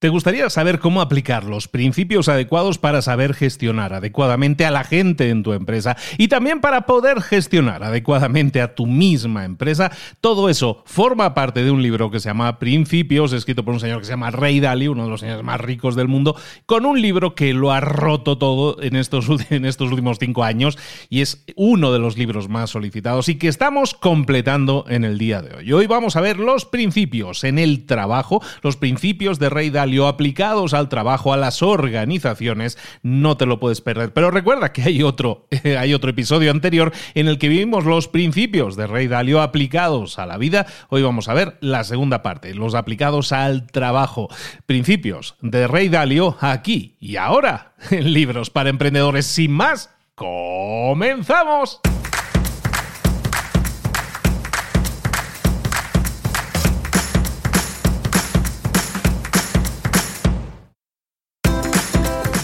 ¿Te gustaría saber cómo aplicar los principios adecuados para saber gestionar adecuadamente a la gente en tu empresa y también para poder gestionar adecuadamente a tu misma empresa? Todo eso forma parte de un libro que se llama Principios, escrito por un señor que se llama Ray Dalio, uno de los señores más ricos del mundo, con un libro que lo ha roto todo en estos, últimos cinco años y es uno de los libros más solicitados y que estamos completando en el día de hoy. Hoy vamos a ver los principios en el trabajo, los principios de Ray Dalio aplicados al trabajo, a las organizaciones, no te lo puedes perder. Pero recuerda que hay otro, hay otro episodio anterior en el que vivimos los principios de Rey Dalio aplicados a la vida. Hoy vamos a ver la segunda parte, los aplicados al trabajo. Principios de Rey Dalio aquí y ahora en Libros para Emprendedores. Sin más, comenzamos.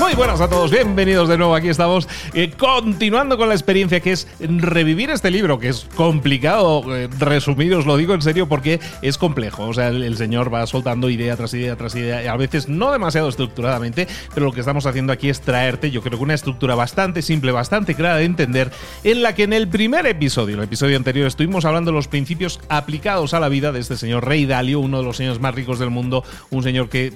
Muy buenas a todos, bienvenidos de nuevo. Aquí estamos eh, continuando con la experiencia que es revivir este libro, que es complicado eh, resumir, os lo digo en serio porque es complejo. O sea, el, señor va soltando idea tras idea tras idea, a veces no demasiado estructuradamente, pero lo que estamos haciendo aquí es traerte, yo creo que una estructura bastante simple, bastante clara de entender, en la que en el primer episodio, el episodio anterior, estuvimos hablando de los principios aplicados a la vida de este señor Rey Dalio, uno de los señores más ricos del mundo, un señor que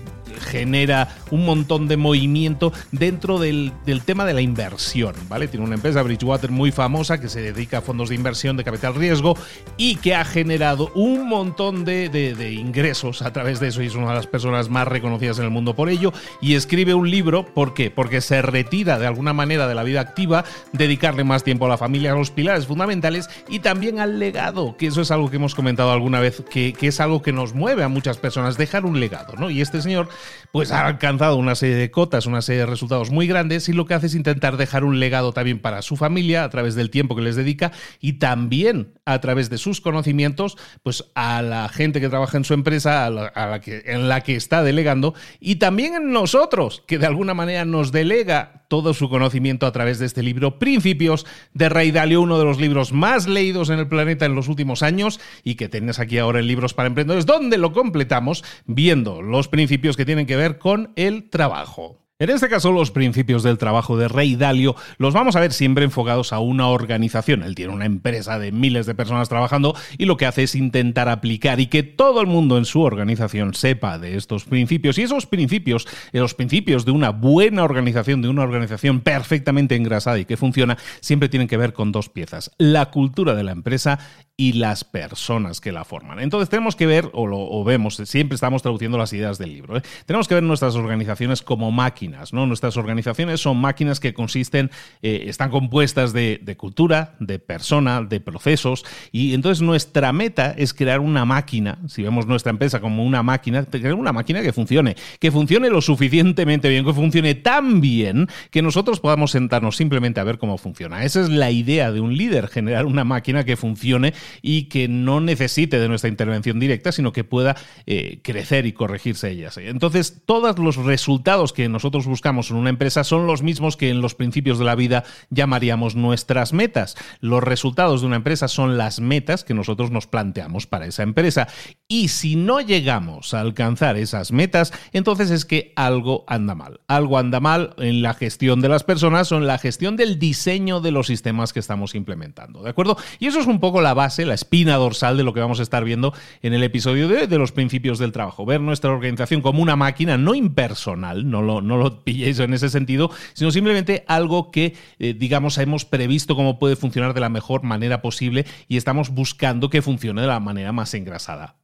genera un montón de movimiento Dentro del, tema de la inversión, ¿vale? Tiene una empresa, Bridgewater, muy famosa que se dedica a fondos de inversión de capital riesgo y que ha generado un montón de, de ingresos a través de eso y es una de las personas más reconocidas en el mundo por ello y escribe un libro, ¿por qué? Porque se retira de alguna manera de la vida activa, dedicarle más tiempo a la familia, a los pilares fundamentales y también al legado, que eso es algo que hemos comentado alguna vez, que, que es algo que nos mueve a muchas personas, dejar un legado, ¿no? Y este señor pues ha alcanzado una serie de cotas, una serie de resultados muy grandes y lo que hace es intentar dejar un legado también para su familia a través del tiempo que les dedica y también a través de sus conocimientos, pues a la gente que trabaja en su empresa, a la, que, en la que está delegando y también en nosotros, que de alguna manera nos delega todo su conocimiento a través de este libro Principios de Rey Dalio, uno de los libros más leídos en el planeta en los últimos años y que tienes aquí ahora en Libros para Emprendedores, donde lo completamos viendo los principios que tienen que ver con el trabajo. En este caso, los principios del trabajo de Rey Dalio los vamos a ver siempre enfocados a una organización. Él tiene una empresa de miles de personas trabajando y lo que hace es intentar aplicar y que todo el mundo en su organización sepa de estos principios. Y esos principios, los principios de una buena organización, de una organización perfectamente engrasada y que funciona, siempre tienen que ver con dos piezas. La cultura de la empresa y las personas que la forman. Entonces tenemos que ver, o lo vemos, siempre estamos traduciendo las ideas del libro, ¿eh? tenemos que ver nuestras organizaciones como máquinas, ¿no? Nuestras organizaciones son máquinas que consisten, eh, están compuestas de, de, cultura, de persona, de procesos, y entonces nuestra meta es crear una máquina, si vemos nuestra empresa como una máquina, crear una máquina que funcione, que funcione lo suficientemente bien, que funcione tan bien que nosotros podamos sentarnos simplemente a ver cómo funciona. Esa es la idea de un líder, generar una máquina que funcione y que no necesite de nuestra intervención directa, sino que pueda eh, crecer y corregirse ellas. Entonces, todos los resultados que nosotros buscamos en una empresa son los mismos que en los principios de la vida llamaríamos nuestras metas. Los resultados de una empresa son las metas que nosotros nos planteamos para esa empresa. Y si no llegamos a alcanzar esas metas, entonces es que algo anda mal. Algo anda mal en la gestión de las personas o en la gestión del diseño de los sistemas que estamos implementando. ¿De acuerdo? Y eso es un poco la base la espina dorsal de lo que vamos a estar viendo en el episodio de, de los principios del trabajo. Ver nuestra organización como una máquina no impersonal, no lo, no lo pilléis en ese sentido, sino simplemente algo que, eh, digamos, hemos previsto cómo puede funcionar de la mejor manera posible y estamos buscando que funcione de la manera más engrasada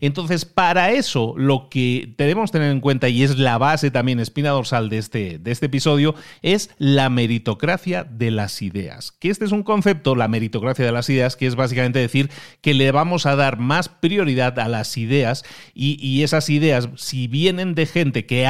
Entonces, para eso, lo que debemos tener en cuenta, y es la base también, espina dorsal de este, de este episodio, es la meritocracia de las ideas. Que este es un concepto, la meritocracia de las ideas, que es básicamente decir que le vamos a dar más prioridad a las ideas y, esas ideas, si vienen de gente que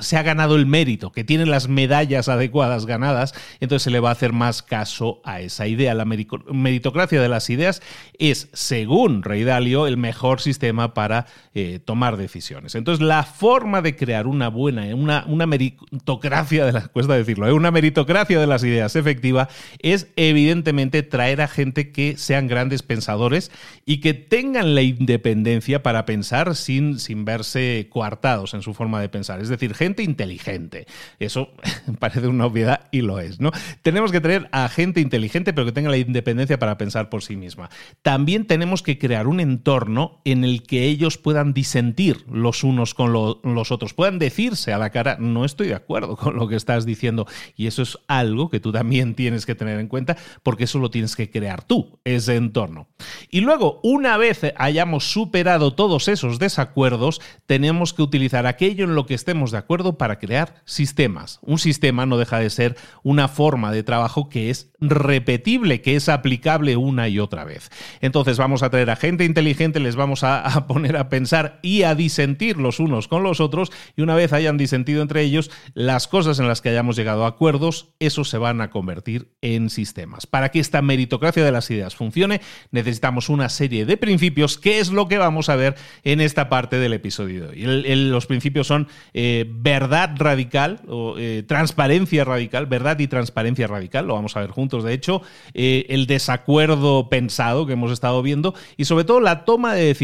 se ha ganado el mérito, que tiene las medallas adecuadas ganadas, entonces se le va a hacer más caso a esa idea. La meritocracia de las ideas es, según Rey Dalio, el mejor sistema para eh, tomar decisiones. Entonces, la forma de crear una buena, una, una meritocracia de las, cuesta decirlo, ¿eh? una meritocracia de las ideas efectiva es evidentemente traer a gente que sean grandes grandes pensadores y que tengan la independencia para pensar sin, sin verse coartados en su forma de pensar. Es decir, gente inteligente. Eso parece una obviedad y lo es, ¿no? Tenemos que tener a gente inteligente pero que tenga la independencia para pensar por sí misma. También tenemos que crear un entorno en el que ellos puedan disentir los unos con los otros, puedan decirse a la cara, no estoy de acuerdo con lo que estás diciendo. Y eso es algo que tú también tienes que tener en cuenta porque eso lo tienes que crear tú, ese entorno. Y luego, una vez hayamos superado todos esos desacuerdos, tenemos que utilizar aquello en lo que estemos de acuerdo para crear sistemas. Un sistema no deja de ser una forma de trabajo que es repetible, que es aplicable una y otra vez. Entonces vamos a traer a gente inteligente, les vamos a, poner a pensar y a disentir los unos con los otros y una vez hayan disentido entre ellos, las cosas en las que hayamos llegado a acuerdos, esos se van a convertir en sistemas. Para que esta meritocracia de las ideas funcione, necesitamos una serie de principios, que es lo que vamos a ver en esta parte del episodio de hoy. los principios son eh, verdad radical o eh, transparencia radical, verdad y transparencia radical, lo vamos a ver juntos de hecho, eh, el desacuerdo pensado que hemos estado viendo y sobre todo la toma de decisiones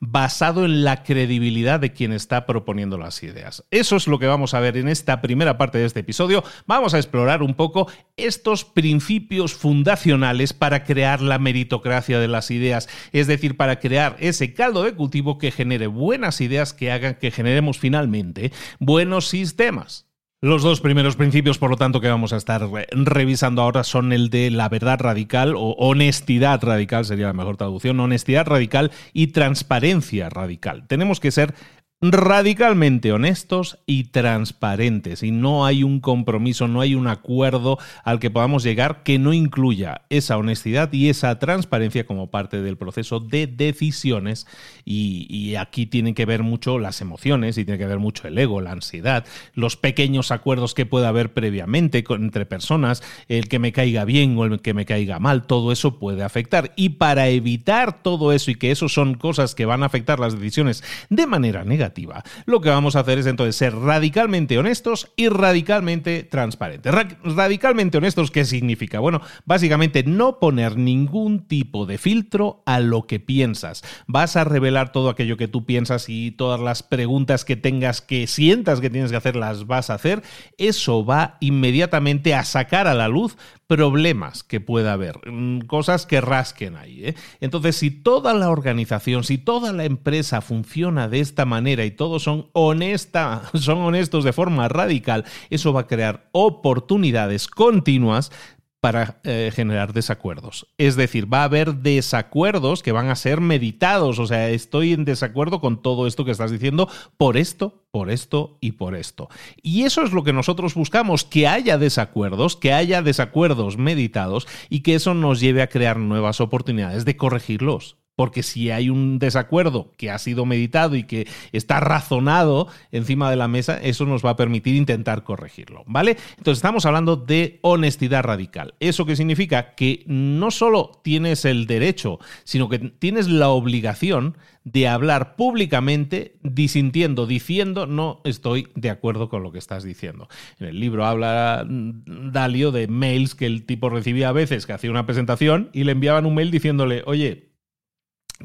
basado en la credibilidad de quien está proponiendo las ideas. Eso es lo que vamos a ver en esta primera parte de este episodio. Vamos a explorar un poco estos principios fundacionales para crear la meritocracia de las ideas, es decir, para crear ese caldo de cultivo que genere buenas ideas que hagan que generemos finalmente buenos sistemas. Los dos primeros principios, por lo tanto, que vamos a estar revisando ahora son el de la verdad radical o honestidad radical, sería la mejor traducción, honestidad radical y transparencia radical. Tenemos que ser radicalmente honestos y transparentes y no hay un compromiso, no hay un acuerdo al que podamos llegar que no incluya esa honestidad y esa transparencia como parte del proceso de decisiones y, aquí tienen que ver mucho las emociones y tiene que ver mucho el ego, la ansiedad, los pequeños acuerdos que pueda haber previamente entre personas, el que me caiga bien o el que me caiga mal, todo eso puede afectar y para evitar todo eso y que eso son cosas que van a afectar las decisiones de manera negativa, lo que vamos a hacer es entonces ser radicalmente honestos y radicalmente transparentes. radicalmente honestos, ¿qué significa? Bueno, básicamente no poner ningún tipo de filtro a lo que piensas. Vas a revelar todo aquello que tú piensas y todas las preguntas que tengas que sientas que tienes que hacer las vas a hacer. Eso va inmediatamente a sacar a la luz problemas que pueda haber, mm, cosas que rasquen ahí. ¿eh? Entonces, si toda la organización, si toda la empresa funciona de esta manera y todos son, honesta, son honestos de forma radical, eso va a crear oportunidades continuas para eh, generar desacuerdos. Es decir, va a haber desacuerdos que van a ser meditados. O sea, estoy en desacuerdo con todo esto que estás diciendo por esto, por esto y por esto. Y eso es lo que nosotros buscamos, que haya desacuerdos, que haya desacuerdos meditados y que eso nos lleve a crear nuevas oportunidades de corregirlos porque si hay un desacuerdo que ha sido meditado y que está razonado encima de la mesa, eso nos va a permitir intentar corregirlo, ¿vale? Entonces estamos hablando de honestidad radical. ¿Eso qué significa? Que no solo tienes el derecho, sino que tienes la obligación de hablar públicamente disintiendo, diciendo no estoy de acuerdo con lo que estás diciendo. En el libro habla Dalio de mails que el tipo recibía a veces que hacía una presentación y le enviaban un mail diciéndole, oye,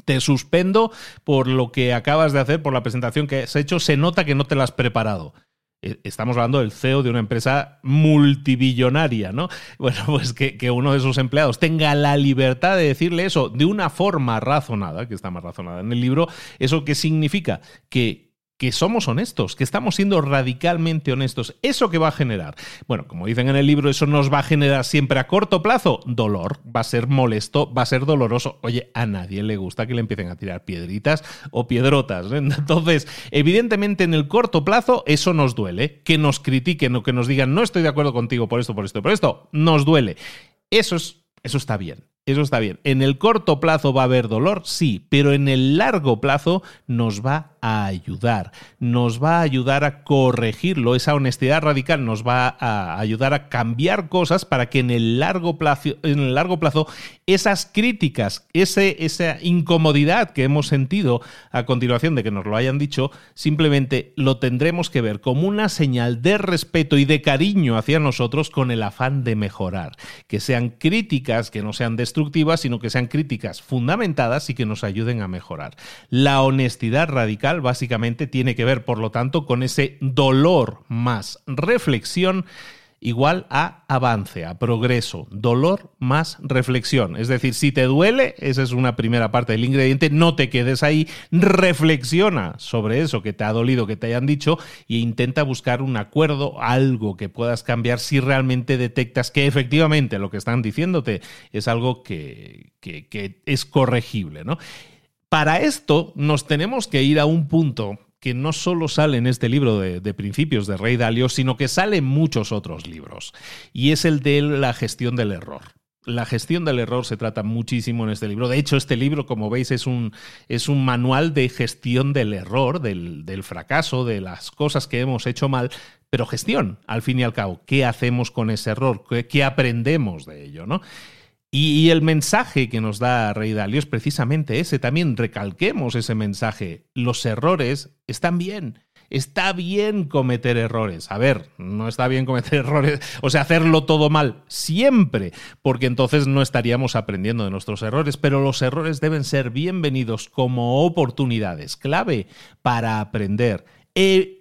te suspendo por lo que acabas de hacer, por la presentación que has hecho, se nota que no te la has preparado. E, estamos hablando del CEO de una empresa multibillonaria, ¿no? Bueno, pues que, que, uno de sus empleados tenga la libertad de decirle eso de una forma razonada, que está más razonada en el libro, ¿eso qué significa? Que que somos honestos, que estamos siendo radicalmente honestos. ¿Eso qué va a generar? Bueno, como dicen en el libro, eso nos va a generar siempre a corto plazo dolor, va a ser molesto, va a ser doloroso. Oye, a nadie le gusta que le empiecen a tirar piedritas o piedrotas. ¿eh? Entonces, evidentemente en el corto plazo eso nos duele. Que nos critiquen o que nos digan no estoy de acuerdo contigo por esto, por esto, por esto, nos duele. Eso, es, eso está bien. Eso está bien. En el corto plazo va a haber dolor, sí, pero en el largo plazo nos va a ayudar, nos va a ayudar a corregirlo, esa honestidad radical nos va a ayudar a cambiar cosas para que en el largo plazo, en el largo plazo esas críticas, ese, esa incomodidad que hemos sentido a continuación de que nos lo hayan dicho, simplemente lo tendremos que ver como una señal de respeto y de cariño hacia nosotros con el afán de mejorar, que sean críticas, que no sean destructivas, sino que sean críticas fundamentadas y que nos ayuden a mejorar. La honestidad radical básicamente tiene que ver, por lo tanto, con ese dolor más reflexión igual a avance, a progreso, dolor más reflexión. Es decir, si te duele, esa es una primera parte del ingrediente, no te quedes ahí, reflexiona sobre eso que te ha dolido, que te hayan dicho, e intenta buscar un acuerdo, algo que puedas cambiar si realmente detectas que efectivamente lo que están diciéndote es algo que, que es corregible, ¿no? Para esto nos tenemos que ir a un punto que no solo sale en este libro de, principios de Rey Dalio, sino que sale en muchos otros libros, y es el de la gestión del error. La gestión del error se trata muchísimo en este libro. De hecho, este libro, como veis, es un, es un manual de gestión del error, del, fracaso, de las cosas que hemos hecho mal, pero gestión, al fin y al cabo. ¿Qué hacemos con ese error? ¿Qué, qué aprendemos de ello? ¿no? Y, el mensaje que nos da Rey Dalio es precisamente ese. También recalquemos ese mensaje. Los errores están bien. Está bien cometer errores. A ver, no está bien cometer errores, o sea, hacerlo todo mal siempre, porque entonces no estaríamos aprendiendo de nuestros errores, pero los errores deben ser bienvenidos como oportunidades clave para aprender. Eh,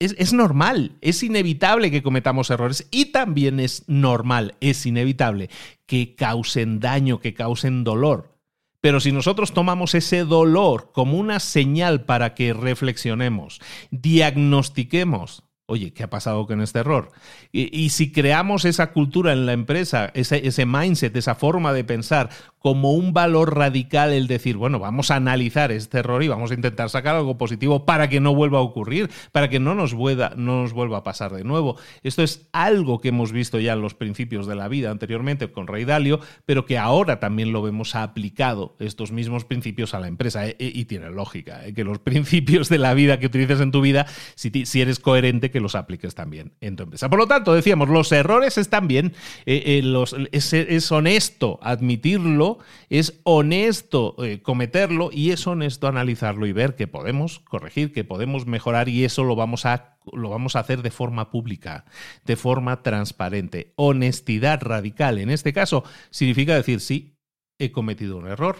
es, normal, es inevitable que cometamos errores y también es normal, es inevitable que causen daño, que causen dolor. Pero si nosotros tomamos ese dolor como una señal para que reflexionemos, diagnostiquemos, oye, ¿qué ha pasado con este error? Y, si creamos esa cultura en la empresa, ese, ese mindset, esa forma de pensar como un valor radical el decir, bueno, vamos a analizar este error y vamos a intentar sacar algo positivo para que no vuelva a ocurrir, para que no nos vuelva, no nos vuelva a pasar de nuevo. Esto es algo que hemos visto ya en los principios de la vida anteriormente con Rey Dalio, pero que ahora también lo vemos aplicado, estos mismos principios a la empresa. Eh, y tiene lógica, eh, que los principios de la vida que utilices en tu vida, si, si, eres coherente, que los apliques también en tu empresa. Por lo tanto, decíamos, los errores están bien, eh, los, es honesto admitirlo, es honesto eh, cometerlo y es honesto analizarlo y ver que podemos corregir, que podemos mejorar y eso lo vamos a lo vamos a hacer de forma pública, de forma transparente. Honestidad radical, en este caso, significa decir, sí, he cometido un error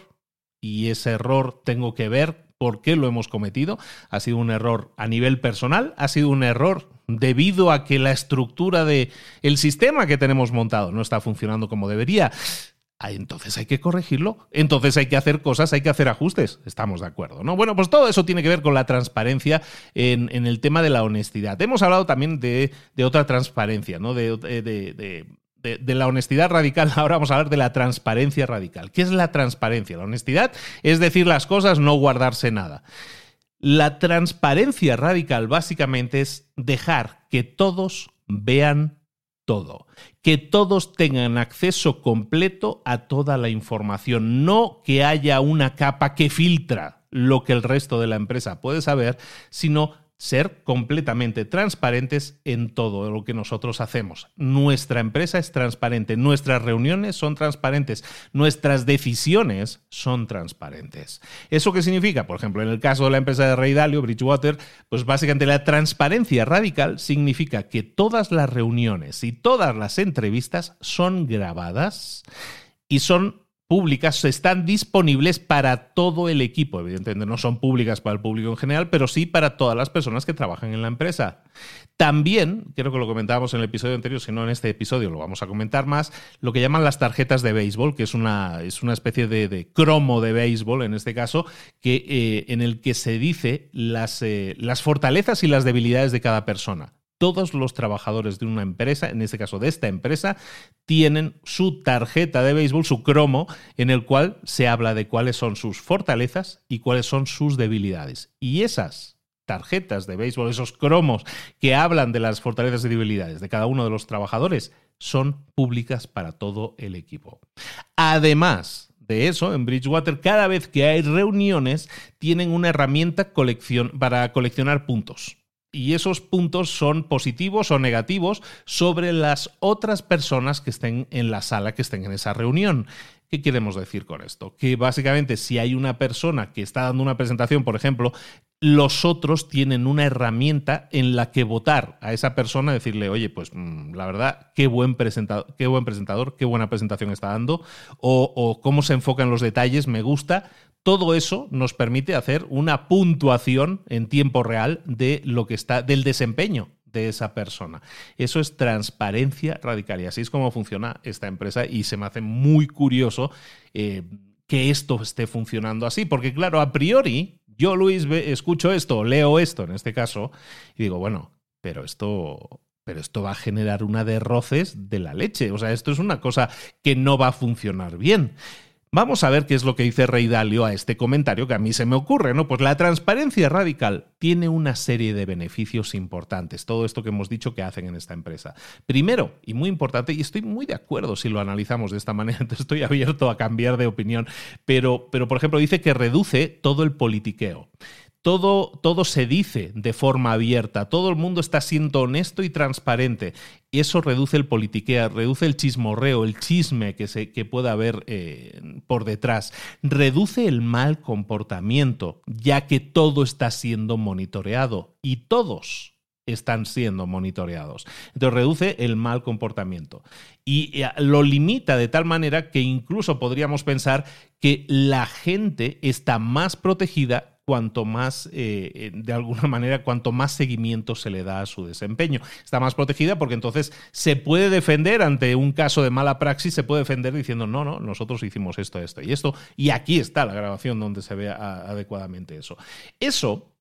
y ese error tengo que ver por qué lo hemos cometido. Ha sido un error a nivel personal, ha sido un error debido a que la estructura de el sistema que tenemos montado no está funcionando como debería entonces hay que corregirlo, entonces hay que hacer cosas, hay que hacer ajustes, estamos de acuerdo, ¿no? Bueno, pues todo eso tiene que ver con la transparencia en, el tema de la honestidad. Hemos hablado también de, otra transparencia, ¿no? De, la honestidad radical, ahora vamos a hablar de la transparencia radical. ¿Qué es la transparencia? La honestidad es decir las cosas, no guardarse nada. La transparencia radical básicamente es dejar que todos vean todo. Que todos tengan acceso completo a toda la información, no que haya una capa que filtra lo que el resto de la empresa puede saber, sino ser completamente transparentes en todo lo que nosotros hacemos. Nuestra empresa es transparente, nuestras reuniones son transparentes, nuestras decisiones son transparentes. ¿Eso qué significa? Por ejemplo, en el caso de la empresa de Rey Dalio, Bridgewater, pues básicamente la transparencia radical significa que todas las reuniones y todas las entrevistas son grabadas y son públicas están disponibles para todo el equipo. Evidentemente no son públicas para el público en general, pero sí para todas las personas que trabajan en la empresa. También, creo que lo comentábamos en el episodio anterior, si no en este episodio lo vamos a comentar más, lo que llaman las tarjetas de béisbol, que es una, es una especie de, cromo de béisbol, en este caso, que, eh, en el que se dice las, eh, las fortalezas y las debilidades de cada persona todos los trabajadores de una empresa, en este caso de esta empresa, tienen su tarjeta de béisbol, su cromo, en el cual se habla de cuáles son sus fortalezas y cuáles son sus debilidades. Y esas tarjetas de béisbol, esos cromos que hablan de las fortalezas y debilidades de cada uno de los trabajadores, son públicas para todo el equipo. Además, de eso, en Bridgewater, cada vez que hay reuniones, tienen una herramienta para coleccionar puntos y esos puntos son positivos o negativos sobre las otras personas que estén en la sala, que estén en esa reunión. ¿Qué queremos decir con esto? Que básicamente si hay una persona que está dando una presentación, por ejemplo, los otros tienen una herramienta en la que votar a esa persona, decirle, oye, pues mm, la verdad, qué buen, presentador, qué buen presentador, qué buena presentación está dando, o, o cómo se enfoca en los detalles, me gusta, todo eso nos permite hacer una puntuación en tiempo real de lo que está, del desempeño de esa persona. Eso es transparencia radical y así es como funciona esta empresa y se me hace muy curioso eh, que esto esté funcionando así, porque claro, a priori yo Luis escucho esto, leo esto en este caso y digo, bueno, pero esto pero esto va a generar una de roces de la leche, o sea, esto es una cosa que no va a funcionar bien. Vamos a ver qué es lo que dice Rey Dalio a este comentario que a mí se me ocurre, ¿no? Pues la transparencia radical tiene una serie de beneficios importantes, todo esto que hemos dicho que hacen en esta empresa. Primero, y muy importante, y estoy muy de acuerdo si lo analizamos de esta manera, estoy abierto a cambiar de opinión, pero, pero por ejemplo dice que reduce todo el politiqueo todo, todo se dice de forma abierta, todo el mundo está siendo honesto y transparente. Y eso reduce el politiquea, reduce el chismorreo, el chisme que, se, que pueda haber eh, por detrás, reduce el mal comportamiento, ya que todo está siendo monitoreado y todos están siendo monitoreados. Entonces reduce el mal comportamiento y eh, lo limita de tal manera que incluso podríamos pensar que la gente está más protegida cuanto más, eh, eh, de alguna manera, cuanto más seguimiento se le da a su desempeño. Está más protegida porque entonces se puede defender ante un caso de mala praxis, se puede defender diciendo, no, no, nosotros hicimos esto, esto y esto, y aquí está la grabación donde se ve adecuadamente eso. Eso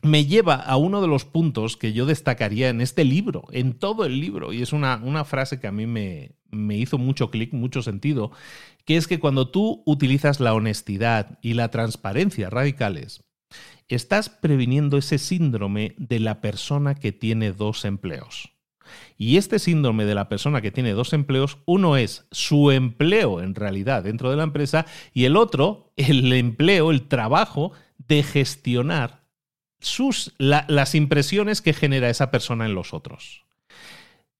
me lleva a uno de los puntos que yo destacaría en este libro, en todo el libro, y es una, una frase que a mí me, me hizo mucho clic, mucho sentido, que es que cuando tú utilizas la honestidad y la transparencia radicales, estás previniendo ese síndrome de la persona que tiene dos empleos. Y este síndrome de la persona que tiene dos empleos, uno es su empleo en realidad dentro de la empresa y el otro, el empleo, el trabajo de gestionar sus, las impresiones que genera esa persona en los otros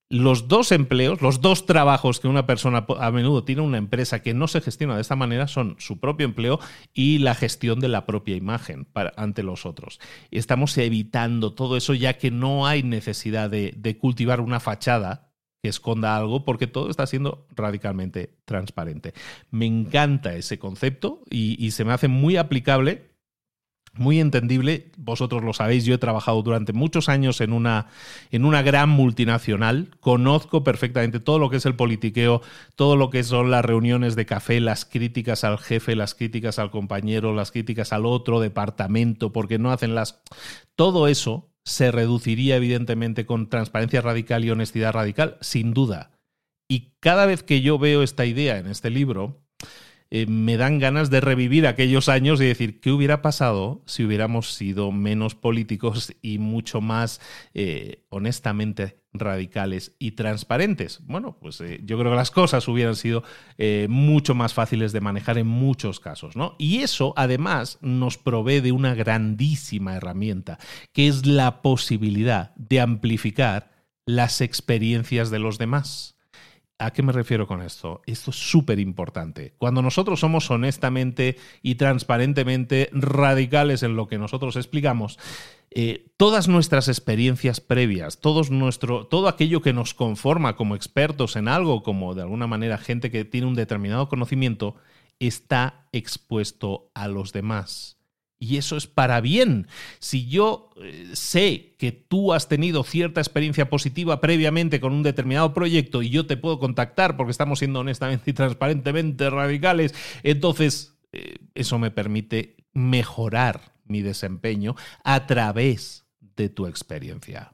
los dos empleos, los dos trabajos que una persona a menudo tiene una empresa que no se gestiona de esta manera son su propio empleo y la gestión de la propia imagen ante los otros. Estamos evitando todo eso ya que no hay necesidad de, cultivar una fachada que esconda algo porque todo está siendo radicalmente transparente. Me encanta ese concepto y se me hace muy aplicable muy entendible, vosotros lo sabéis, yo he trabajado durante muchos años en una, en una gran multinacional, conozco perfectamente todo lo que es el politiqueo, todo lo que son las reuniones de café, las críticas al jefe, las críticas al compañero, las críticas al otro departamento, porque no hacen las... Todo eso se reduciría evidentemente con transparencia radical y honestidad radical, sin duda. Y cada vez que yo veo esta idea en este libro, eh, me dan ganas de revivir aquellos años y decir qué hubiera pasado si hubiéramos sido menos políticos y mucho más eh, honestamente radicales y transparentes. Bueno, pues eh, yo creo que las cosas hubieran sido mucho más fáciles de manejar en muchos casos, ¿no? Y eso además nos provee de una grandísima herramienta, que es la posibilidad de amplificar las experiencias de los demás. ¿A qué me refiero con esto? Esto es súper importante. Cuando nosotros somos honestamente y transparentemente radicales en lo que nosotros explicamos, eh, todas nuestras experiencias previas, todos nuestro, todo aquello que nos conforma como expertos en algo, como de alguna manera gente que tiene un determinado conocimiento, está expuesto a los demás. Y eso es para bien. Si yo eh, sé que tú has tenido cierta experiencia positiva previamente con un determinado proyecto y yo te puedo contactar porque estamos siendo honestamente y transparentemente radicales, entonces eh, eso me permite mejorar mi desempeño a través de tu experiencia.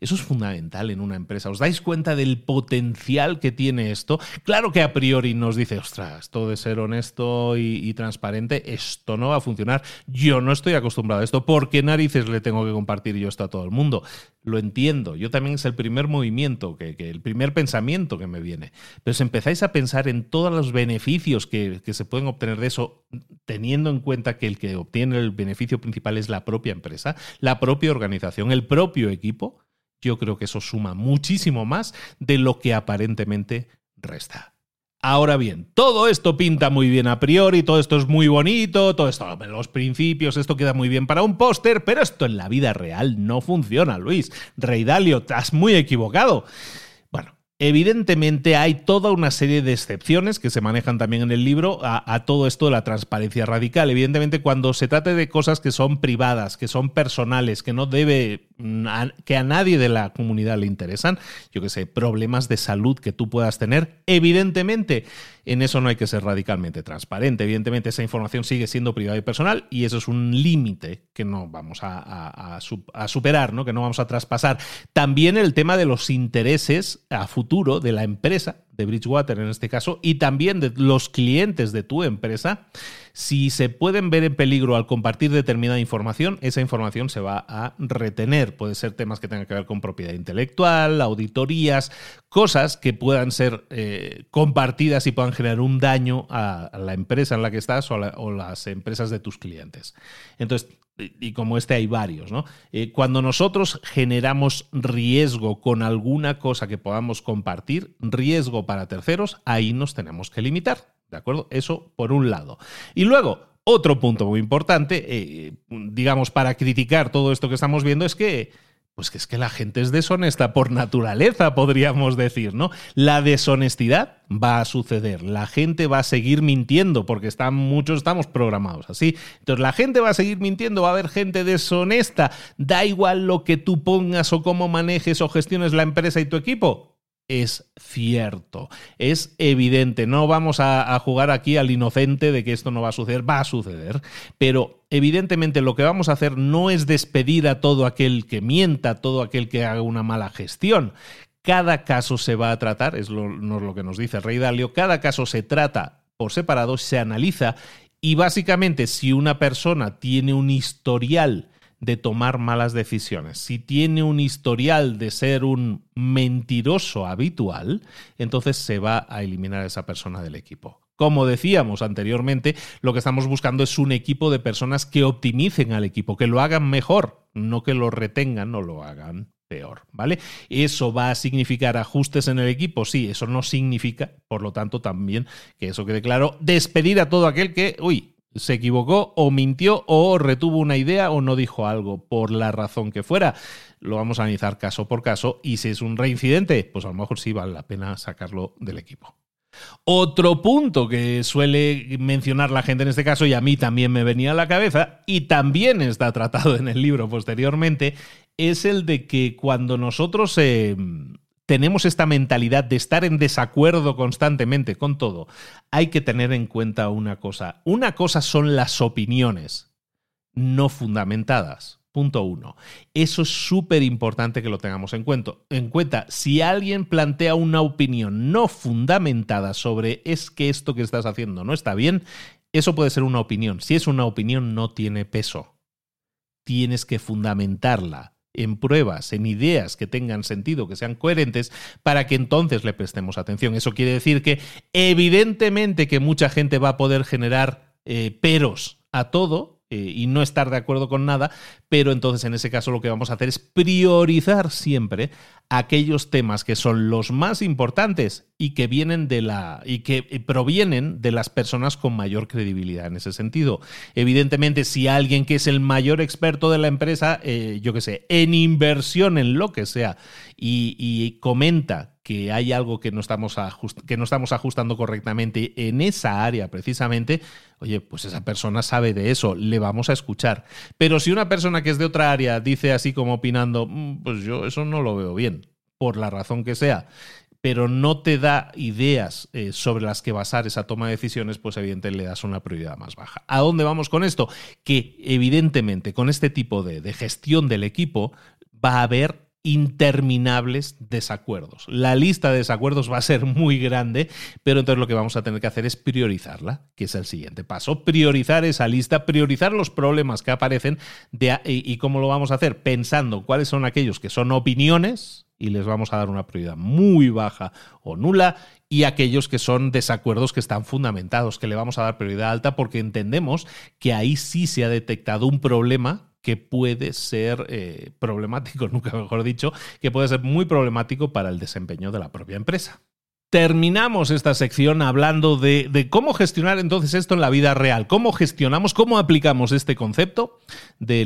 Eso es fundamental en una empresa. ¿Os dais cuenta del potencial que tiene esto? Claro que a priori nos dice, ostras, esto de ser honesto y, transparente, esto no va a funcionar. Yo no estoy acostumbrado a esto. ¿Por qué narices le tengo que compartir yo esto a todo el mundo? Lo entiendo. Yo también es el primer movimiento, que, el primer pensamiento que me viene. Pero si empezáis a pensar en todos los beneficios que se pueden obtener de eso, teniendo en cuenta que el que obtiene el beneficio principal es la propia empresa, la propia organización, el propio equipo, yo creo que eso suma muchísimo más de lo que aparentemente resta. Ahora bien, todo esto pinta muy bien a priori, todo esto es muy bonito, todo esto, los principios, esto queda muy bien para un póster, pero esto en la vida real no funciona, Luis. Rey Dalio, estás muy equivocado. Evidentemente hay toda una serie de excepciones que se manejan también en el libro a, todo esto de la transparencia radical. Evidentemente cuando se trate de cosas que son privadas, que son personales, que no debe, que a nadie de la comunidad le interesan, yo que sé, problemas de salud que tú puedas tener, evidentemente en eso no hay que ser radicalmente transparente. Evidentemente esa información sigue siendo privada y personal y eso es un límite que no vamos a, superar, ¿no? que no vamos a traspasar. También el tema de los intereses a futuro de la empresa de Bridgewater en este caso, y también de los clientes de tu empresa, si se pueden ver en peligro al compartir determinada información, esa información se va a retener. Puede ser temas que tengan que ver con propiedad intelectual, auditorías, cosas que puedan ser eh, compartidas y puedan generar un daño a, la empresa en la que estás o, o las empresas de tus clientes. Entonces, y como este hay varios, ¿no? Eh, cuando nosotros generamos riesgo con alguna cosa que podamos compartir, riesgo para terceros, ahí nos tenemos que limitar, ¿de acuerdo? Eso por un lado. Y luego, otro punto muy importante, eh, digamos, para criticar todo esto que estamos viendo, es que pues que es que la gente es deshonesta por naturaleza, podríamos decir, ¿no? La deshonestidad va a suceder, la gente va a seguir mintiendo, porque están, muchos estamos programados así. Entonces la gente va a seguir mintiendo, va a haber gente deshonesta, da igual lo que tú pongas o cómo manejes o gestiones la empresa y tu equipo. Es cierto, es evidente, no vamos a, jugar aquí al inocente de que esto no va a suceder, va a suceder, pero evidentemente lo que vamos a hacer no es despedir a todo aquel que mienta, todo aquel que haga una mala gestión. Cada caso se va a tratar, es lo, lo que nos dice rey Dalio, cada caso se trata por separado, se analiza y básicamente si una persona tiene un historial de tomar malas decisiones, si tiene un historial de ser un mentiroso habitual, entonces se va a eliminar a esa persona del equipo. Como decíamos anteriormente, lo que estamos buscando es un equipo de personas que optimicen al equipo, que lo hagan mejor, no que lo retengan o lo hagan peor, ¿vale? ¿Eso va a significar ajustes en el equipo? Sí, eso no significa, por lo tanto, también que eso quede claro, despedir a todo aquel que, uy, se equivocó o mintió o retuvo una idea o no dijo algo por la razón que fuera. Lo vamos a analizar caso por caso y si es un reincidente, pues a lo mejor sí vale la pena sacarlo del equipo. Otro punto que suele mencionar la gente en este caso, y a mí también me venía a la cabeza, y también está tratado en el libro posteriormente, es el de que cuando nosotros eh, tenemos esta mentalidad de estar en desacuerdo constantemente con todo, hay que tener en cuenta una cosa. Una cosa son las opiniones no fundamentadas. Punto uno. Eso es súper importante que lo tengamos en cuenta. en cuenta. Si alguien plantea una opinión no fundamentada sobre es que esto que estás haciendo no está bien, eso puede ser una opinión. Si es una opinión, no tiene peso. Tienes que fundamentarla en pruebas, en ideas que tengan sentido, que sean coherentes, para que entonces le prestemos atención. Eso quiere decir que evidentemente que mucha gente va a poder generar eh, peros a todo, eh, y no estar de acuerdo con nada, pero entonces en ese caso lo que vamos a hacer es priorizar siempre aquellos temas que son los más importantes y que vienen de la y que provienen de las personas con mayor credibilidad en ese sentido. Evidentemente, si alguien que es el mayor experto de la empresa, eh, yo qué sé, en inversión en lo que sea, y comenta que hay algo que no, estamos que no estamos ajustando correctamente en esa área precisamente, oye, pues esa persona sabe de eso, le vamos a escuchar. Pero si una persona que es de otra área dice así como opinando, mm, pues yo eso no lo veo bien, por la razón que sea, pero no te da ideas eh, sobre las que basar esa toma de decisiones, pues evidentemente le das una prioridad más baja. ¿A dónde vamos con esto? Que evidentemente con este tipo de, de gestión del equipo va a haber interminables desacuerdos. La lista de desacuerdos va a ser muy grande, pero entonces lo que vamos a tener que hacer es priorizarla, que es el siguiente paso. Priorizar esa lista, priorizar los problemas que aparecen y cómo lo vamos a hacer, pensando cuáles son aquellos que son opiniones y les vamos a dar una prioridad muy baja o nula y aquellos que son desacuerdos que están fundamentados, que le vamos a dar prioridad alta porque entendemos que ahí sí se ha detectado un problema que puede ser eh, problemático, nunca mejor dicho, que puede ser muy problemático para el desempeño de la propia empresa. Terminamos esta sección hablando de, cómo gestionar entonces esto en la vida real, cómo gestionamos, cómo aplicamos este concepto de,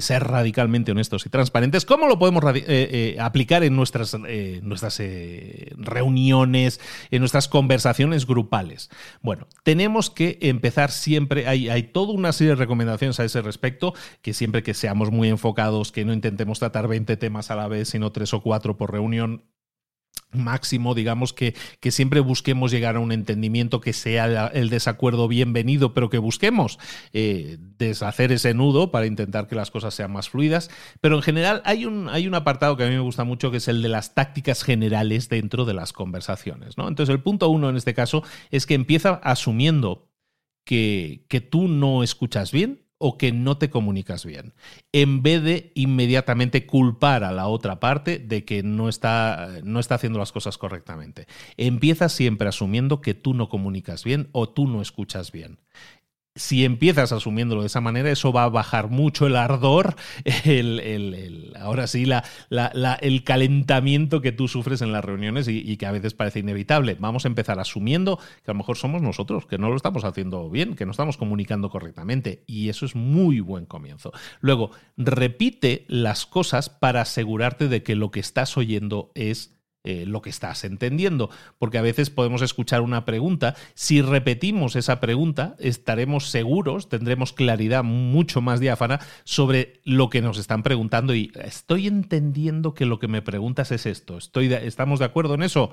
ser radicalmente honestos y transparentes, cómo lo podemos eh, eh, aplicar en nuestras, nuestras reuniones, en nuestras conversaciones grupales. Bueno, tenemos que empezar siempre, hay, hay toda una serie de recomendaciones a ese respecto, que siempre que seamos muy enfocados, que no intentemos tratar 20 temas a la vez, sino tres o cuatro por reunión, máximo, digamos que, que, siempre busquemos llegar a un entendimiento que sea el desacuerdo bienvenido, pero que busquemos eh, deshacer ese nudo para intentar que las cosas sean más fluidas. Pero en general hay un, hay un apartado que a mí me gusta mucho, que es el de las tácticas generales dentro de las conversaciones. ¿no? Entonces el punto uno en este caso es que empieza asumiendo que, que tú no escuchas bien, o que no te comunicas bien, en vez de inmediatamente culpar a la otra parte de que no está, no está haciendo las cosas correctamente. Empieza siempre asumiendo que tú no comunicas bien o tú no escuchas bien si empiezas asumiéndolo de esa manera, eso va a bajar mucho el ardor, el, ahora sí, el calentamiento que tú sufres en las reuniones y, que a veces parece inevitable. Vamos a empezar asumiendo que a lo mejor somos nosotros, que no lo estamos haciendo bien, que no estamos comunicando correctamente. Y eso es muy buen comienzo. Luego, repite las cosas para asegurarte de que lo que estás oyendo es eh, lo que estás entendiendo, porque a veces podemos escuchar una pregunta, si repetimos esa pregunta, estaremos seguros, tendremos claridad mucho más diáfana sobre lo que nos están preguntando y estoy entendiendo que lo que me preguntas es esto, estoy ¿estamos de acuerdo en eso?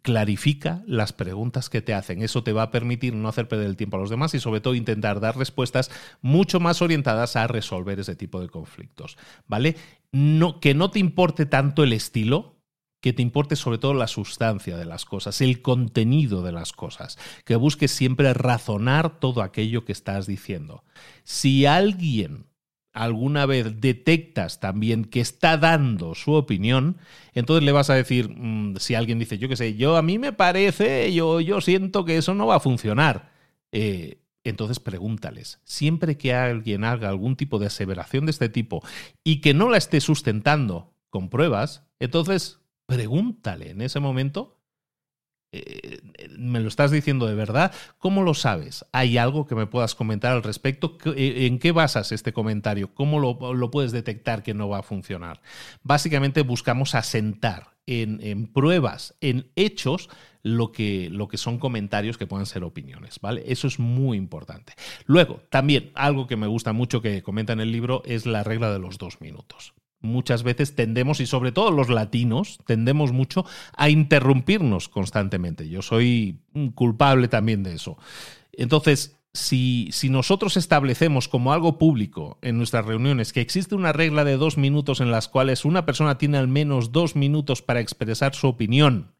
Clarifica las preguntas que te hacen, eso te va a permitir no hacer perder el tiempo a los demás y sobre todo intentar dar respuestas mucho más orientadas a resolver ese tipo de conflictos, ¿vale? No, que no te importe tanto el estilo, que te importe sobre todo la sustancia de las cosas, el contenido de las cosas, que busques siempre razonar todo aquello que estás diciendo. Si alguien alguna vez detectas también que está dando su opinión, entonces le vas a decir, mm, si alguien dice, yo qué sé, yo a mí me parece, yo, yo siento que eso no va a funcionar. Eh, entonces pregúntales. Siempre que alguien haga algún tipo de aseveración de este tipo y que no la esté sustentando con pruebas, entonces pregúntale en ese momento. Eh, ¿Me lo estás diciendo de verdad? ¿Cómo lo sabes? ¿Hay algo que me puedas comentar al respecto? Eh, ¿En qué basas este comentario? ¿Cómo lo, puedes detectar que no va a funcionar? Básicamente buscamos asentar en, en pruebas, en hechos, lo que, lo que, son comentarios que puedan ser opiniones, ¿vale? Eso es muy importante. Luego, también algo que me gusta mucho que comenta en el libro es la regla de los dos minutos muchas veces tendemos, y sobre todo los latinos, tendemos mucho a interrumpirnos constantemente. Yo soy culpable también de eso. Entonces, si, si, nosotros establecemos como algo público en nuestras reuniones que existe una regla de dos minutos en las cuales una persona tiene al menos dos minutos para expresar su opinión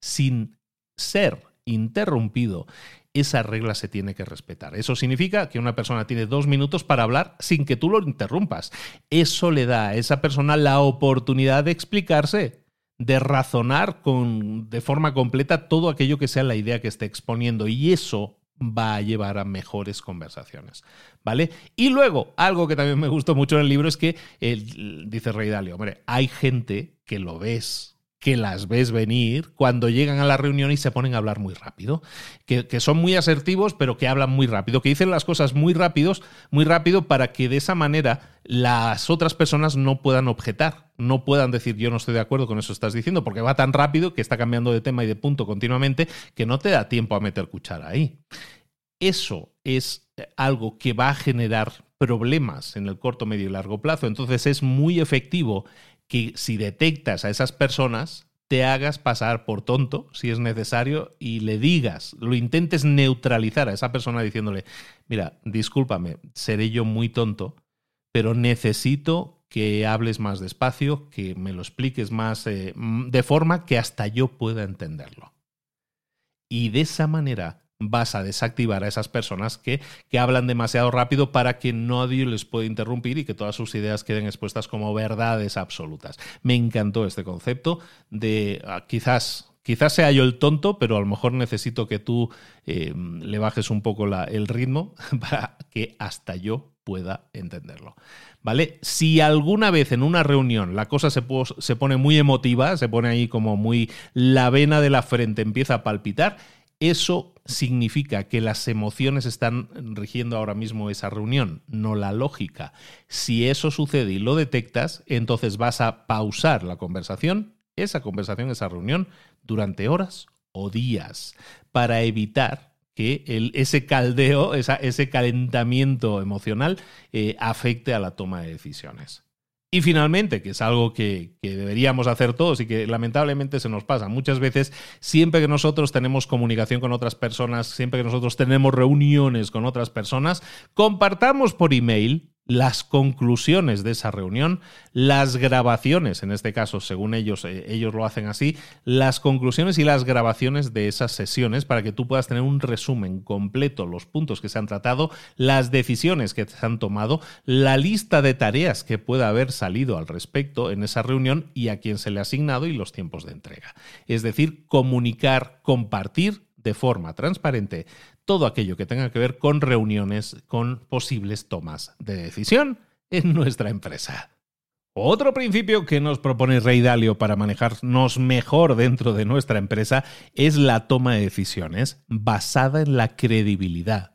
sin ser interrumpido esa regla se tiene que respetar. Eso significa que una persona tiene dos minutos para hablar sin que tú lo interrumpas. Eso le da a esa persona la oportunidad de explicarse, de razonar con, de forma completa todo aquello que sea la idea que esté exponiendo. Y eso va a llevar a mejores conversaciones. ¿Vale? Y luego, algo que también me gustó mucho en el libro es que, dice Rey Dalio, hombre, hay gente que lo ves que las ves venir cuando llegan a la reunión y se ponen a hablar muy rápido, que, son muy asertivos pero que hablan muy rápido, que dicen las cosas muy rápidos, muy rápido para que de esa manera las otras personas no puedan objetar, no puedan decir yo no estoy de acuerdo con eso que estás diciendo, porque va tan rápido que está cambiando de tema y de punto continuamente que no te da tiempo a meter cuchara ahí. Eso es algo que va a generar problemas en el corto, medio y largo plazo. Entonces es muy efectivo que si detectas a esas personas, te hagas pasar por tonto, si es necesario, y le digas, lo intentes neutralizar a esa persona diciéndole, mira, discúlpame, seré yo muy tonto, pero necesito que hables más despacio, que me lo expliques más eh, de forma que hasta yo pueda entenderlo. Y de esa manera vas a desactivar a esas personas que, que hablan demasiado rápido para que nadie les pueda interrumpir y que todas sus ideas queden expuestas como verdades absolutas. Me encantó este concepto de ah, quizás quizás sea yo el tonto, pero a lo mejor necesito que tú eh, le bajes un poco el ritmo para que hasta yo pueda entenderlo. ¿Vale? Si alguna vez en una reunión la cosa se, se pone muy emotiva, se pone ahí como muy la vena de la frente empieza a palpitar, eso significa que las emociones están rigiendo ahora mismo esa reunión, no la lógica. Si eso sucede y lo detectas, entonces vas a pausar la conversación, esa conversación, esa reunión, durante horas o días, para evitar que ese caldeo, ese calentamiento emocional eh, afecte a la toma de decisiones. Y finalmente, que es algo que, deberíamos hacer todos y que lamentablemente se nos pasa muchas veces, siempre que nosotros tenemos comunicación con otras personas, siempre que nosotros tenemos reuniones con otras personas, compartamos por email las conclusiones de esa reunión, las grabaciones, en este caso, según ellos, eh, ellos lo hacen así, las conclusiones y las grabaciones de esas sesiones para que tú puedas tener un resumen completo, los puntos que se han tratado, las decisiones que se han tomado, la lista de tareas que pueda haber salido al respecto en esa reunión y a quién se le ha asignado y los tiempos de entrega. Es decir, comunicar, compartir de forma transparente todo aquello que tenga que ver con reuniones, con posibles tomas de decisión en nuestra empresa. Otro principio que nos propone Rey Dalio para manejarnos mejor dentro de nuestra empresa es la toma de decisiones basada en la credibilidad.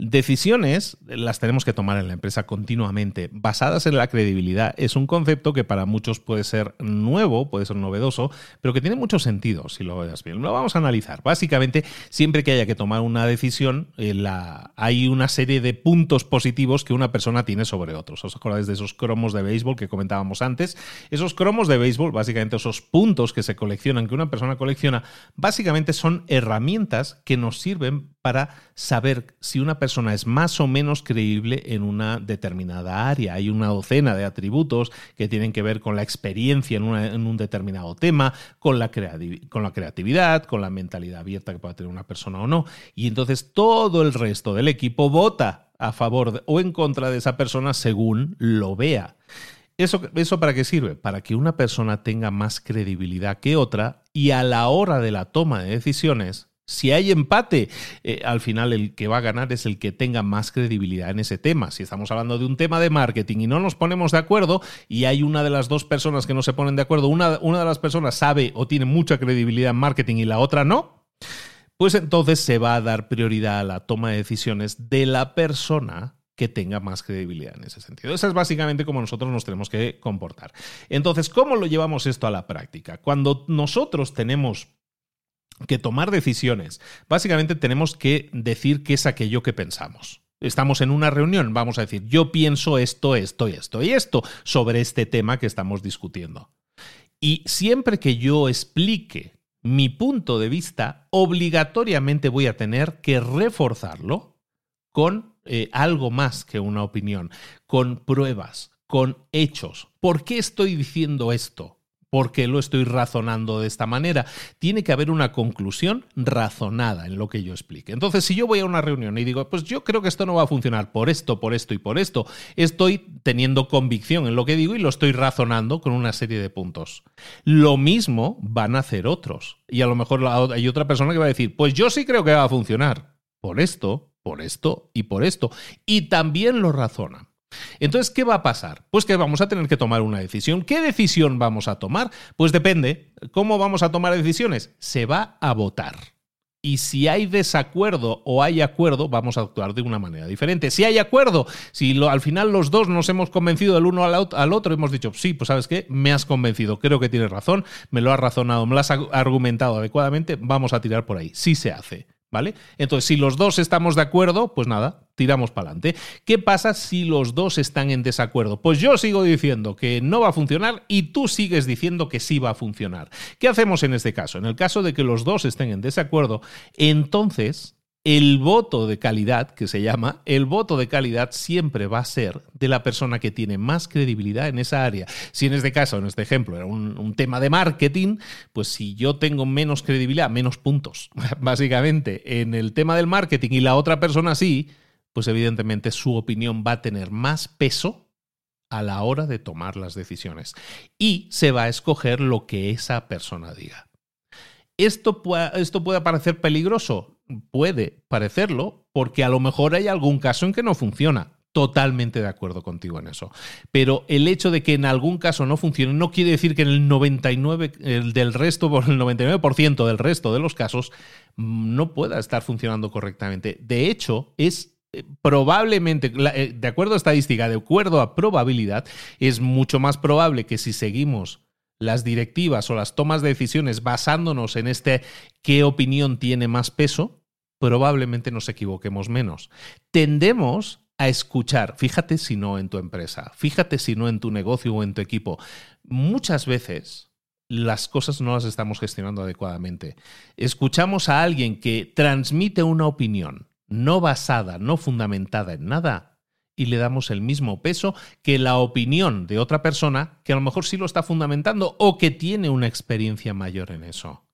Decisiones las tenemos que tomar en la empresa continuamente, basadas en la credibilidad. Es un concepto que para muchos puede ser nuevo, puede ser novedoso, pero que tiene mucho sentido si lo ves bien. Lo vamos a analizar. Básicamente, siempre que haya que tomar una decisión, eh, la, hay una serie de puntos positivos que una persona tiene sobre otros. ¿Os acordáis de esos cromos de béisbol que comentábamos antes? Esos cromos de béisbol, básicamente esos puntos que se coleccionan, que una persona colecciona, básicamente son herramientas que nos sirven para saber si una persona es más o menos creíble en una determinada área. Hay una docena de atributos que tienen que ver con la experiencia en, un determinado tema, con la, con la creatividad, con la mentalidad abierta que pueda tener una persona o no. Y entonces todo el resto del equipo vota a favor o en contra de esa persona según lo vea. ¿Eso, ¿Eso para qué sirve? Para que una persona tenga más credibilidad que otra y a la hora de la toma de decisiones si hay empate, eh, al final el que va a ganar es el que tenga más credibilidad en ese tema. Si estamos hablando de un tema de marketing y no nos ponemos de acuerdo y hay una de las dos personas que no se ponen de acuerdo, una, una de las personas sabe o tiene mucha credibilidad en marketing y la otra no, pues entonces se va a dar prioridad a la toma de decisiones de la persona que tenga más credibilidad en ese sentido. Esa es básicamente como nosotros nos tenemos que comportar. Entonces, ¿cómo lo llevamos esto a la práctica? Cuando nosotros tenemos que tomar decisiones. Básicamente tenemos que decir qué es aquello que pensamos. Estamos en una reunión, vamos a decir, yo pienso esto, esto, esto y esto sobre este tema que estamos discutiendo. Y siempre que yo explique mi punto de vista, obligatoriamente voy a tener que reforzarlo con eh, algo más que una opinión, con pruebas, con hechos. ¿Por qué estoy diciendo esto? Porque lo estoy razonando de esta manera. Tiene que haber una conclusión razonada en lo que yo explique. Entonces, si yo voy a una reunión y digo, pues yo creo que esto no va a funcionar por esto, por esto y por esto, estoy teniendo convicción en lo que digo y lo estoy razonando con una serie de puntos. Lo mismo van a hacer otros. Y a lo mejor hay otra persona que va a decir, pues yo sí creo que va a funcionar. Por esto, por esto y por esto. Y también lo razonan. Entonces, ¿qué va a pasar? Pues que vamos a tener que tomar una decisión. ¿Qué decisión vamos a tomar? Pues depende. ¿Cómo vamos a tomar decisiones? Se va a votar. Y si hay desacuerdo o hay acuerdo, vamos a actuar de una manera diferente. Si hay acuerdo, si al final los dos nos hemos convencido del uno al, al otro, hemos dicho, sí, pues sabes qué, me has convencido, creo que tienes razón, me lo has razonado, me lo has argumentado adecuadamente, vamos a tirar por ahí. Sí se hace. ¿Vale? Entonces, si los dos estamos de acuerdo, pues nada, tiramos para adelante. ¿Qué pasa si los dos están en desacuerdo? Pues yo sigo diciendo que no va a funcionar y tú sigues diciendo que sí va a funcionar. ¿Qué hacemos en este caso? En el caso de que los dos estén en desacuerdo, entonces el voto de calidad, que se llama, el voto de calidad siempre va a ser de la persona que tiene más credibilidad en esa área. Si en este caso, en este ejemplo, era un, tema de marketing, pues si yo tengo menos credibilidad, menos puntos, básicamente, en el tema del marketing y la otra persona sí, pues evidentemente su opinión va a tener más peso a la hora de tomar las decisiones. Y se va a escoger lo que esa persona diga. ¿Esto, ¿Esto puede parecer peligroso? puede parecerlo, porque a lo mejor hay algún caso en que no funciona. Totalmente de acuerdo contigo en eso. Pero el hecho de que en algún caso no funcione no quiere decir que en el 99 del resto, el 99% del resto de los casos, mm, no pueda estar funcionando correctamente. De hecho, es eh, probablemente, eh, de acuerdo a estadística, de acuerdo a probabilidad, es mucho más probable que si seguimos las directivas o las tomas de decisiones basándonos en este qué opinión tiene más peso, probablemente nos equivoquemos menos. Tendemos a escuchar, fíjate si no en tu empresa, fíjate si no en tu negocio o en tu equipo. Muchas veces las cosas no las estamos gestionando adecuadamente. Escuchamos a alguien que transmite una opinión no basada, no fundamentada en nada, y le damos el mismo peso que la opinión de otra persona que a lo mejor sí lo está fundamentando o que tiene una experiencia mayor en eso.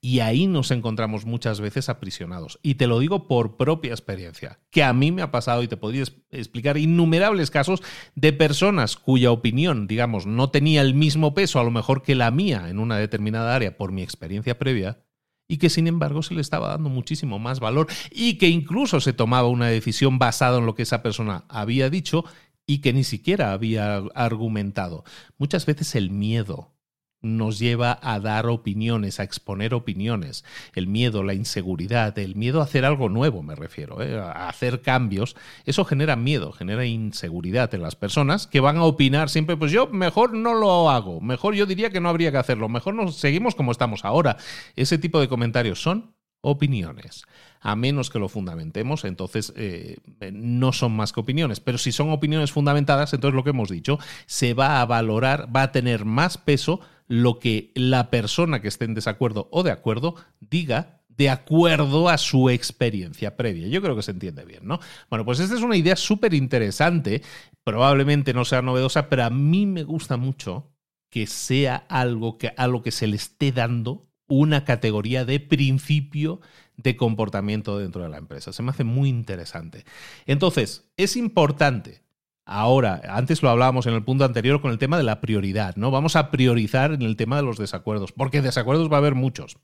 Y ahí nos encontramos muchas veces aprisionados. Y te lo digo por propia experiencia, que a mí me ha pasado y te podría explicar innumerables casos de personas cuya opinión, digamos, no tenía el mismo peso a lo mejor que la mía en una determinada área por mi experiencia previa, y que sin embargo se le estaba dando muchísimo más valor y que incluso se tomaba una decisión basada en lo que esa persona había dicho y que ni siquiera había argumentado. Muchas veces el miedo nos lleva a dar opiniones, a exponer opiniones. El miedo, la inseguridad, el miedo a hacer algo nuevo, me refiero, ¿eh? a hacer cambios, eso genera miedo, genera inseguridad en las personas que van a opinar siempre, pues yo mejor no lo hago, mejor yo diría que no habría que hacerlo, mejor nos seguimos como estamos ahora. Ese tipo de comentarios son opiniones. A menos que lo fundamentemos, entonces eh, no son más que opiniones. Pero si son opiniones fundamentadas, entonces lo que hemos dicho, se va a valorar, va a tener más peso lo que la persona que esté en desacuerdo o de acuerdo diga de acuerdo a su experiencia previa. Yo creo que se entiende bien, ¿no? Bueno, pues esta es una idea súper interesante, probablemente no sea novedosa, pero a mí me gusta mucho que sea algo que, a lo que se le esté dando una categoría de principio de comportamiento dentro de la empresa. Se me hace muy interesante. Entonces, es importante. Ahora, antes lo hablábamos en el punto anterior con el tema de la prioridad, ¿no? Vamos a priorizar en el tema de los desacuerdos, porque desacuerdos va a haber muchos.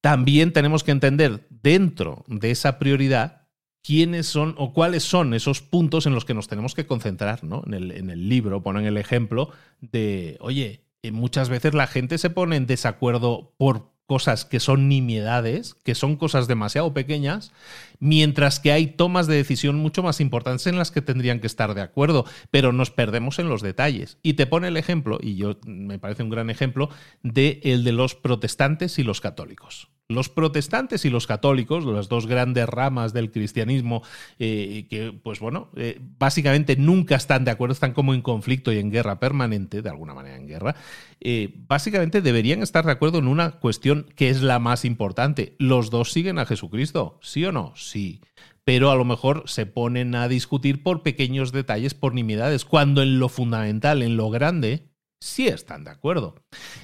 También tenemos que entender dentro de esa prioridad quiénes son o cuáles son esos puntos en los que nos tenemos que concentrar, ¿no? En el, en el libro ponen el ejemplo de, oye, eh, muchas veces la gente se pone en desacuerdo por cosas que son nimiedades, que son cosas demasiado pequeñas, mientras que hay tomas de decisión mucho más importantes en las que tendrían que estar de acuerdo, pero nos perdemos en los detalles. Y te pone el ejemplo, y yo me parece un gran ejemplo, de el de los protestantes y los católicos. Los protestantes y los católicos, las dos grandes ramas del cristianismo, eh, que, pues bueno, eh, básicamente nunca están de acuerdo, están como en conflicto y en guerra permanente, de alguna manera en guerra, eh, básicamente deberían estar de acuerdo en una cuestión que es la más importante. ¿Los dos siguen a Jesucristo? ¿Sí o no? Sí pero a lo mejor se ponen a discutir por pequeños detalles, por nimiedades, cuando en lo fundamental, en lo grande, sí están de acuerdo.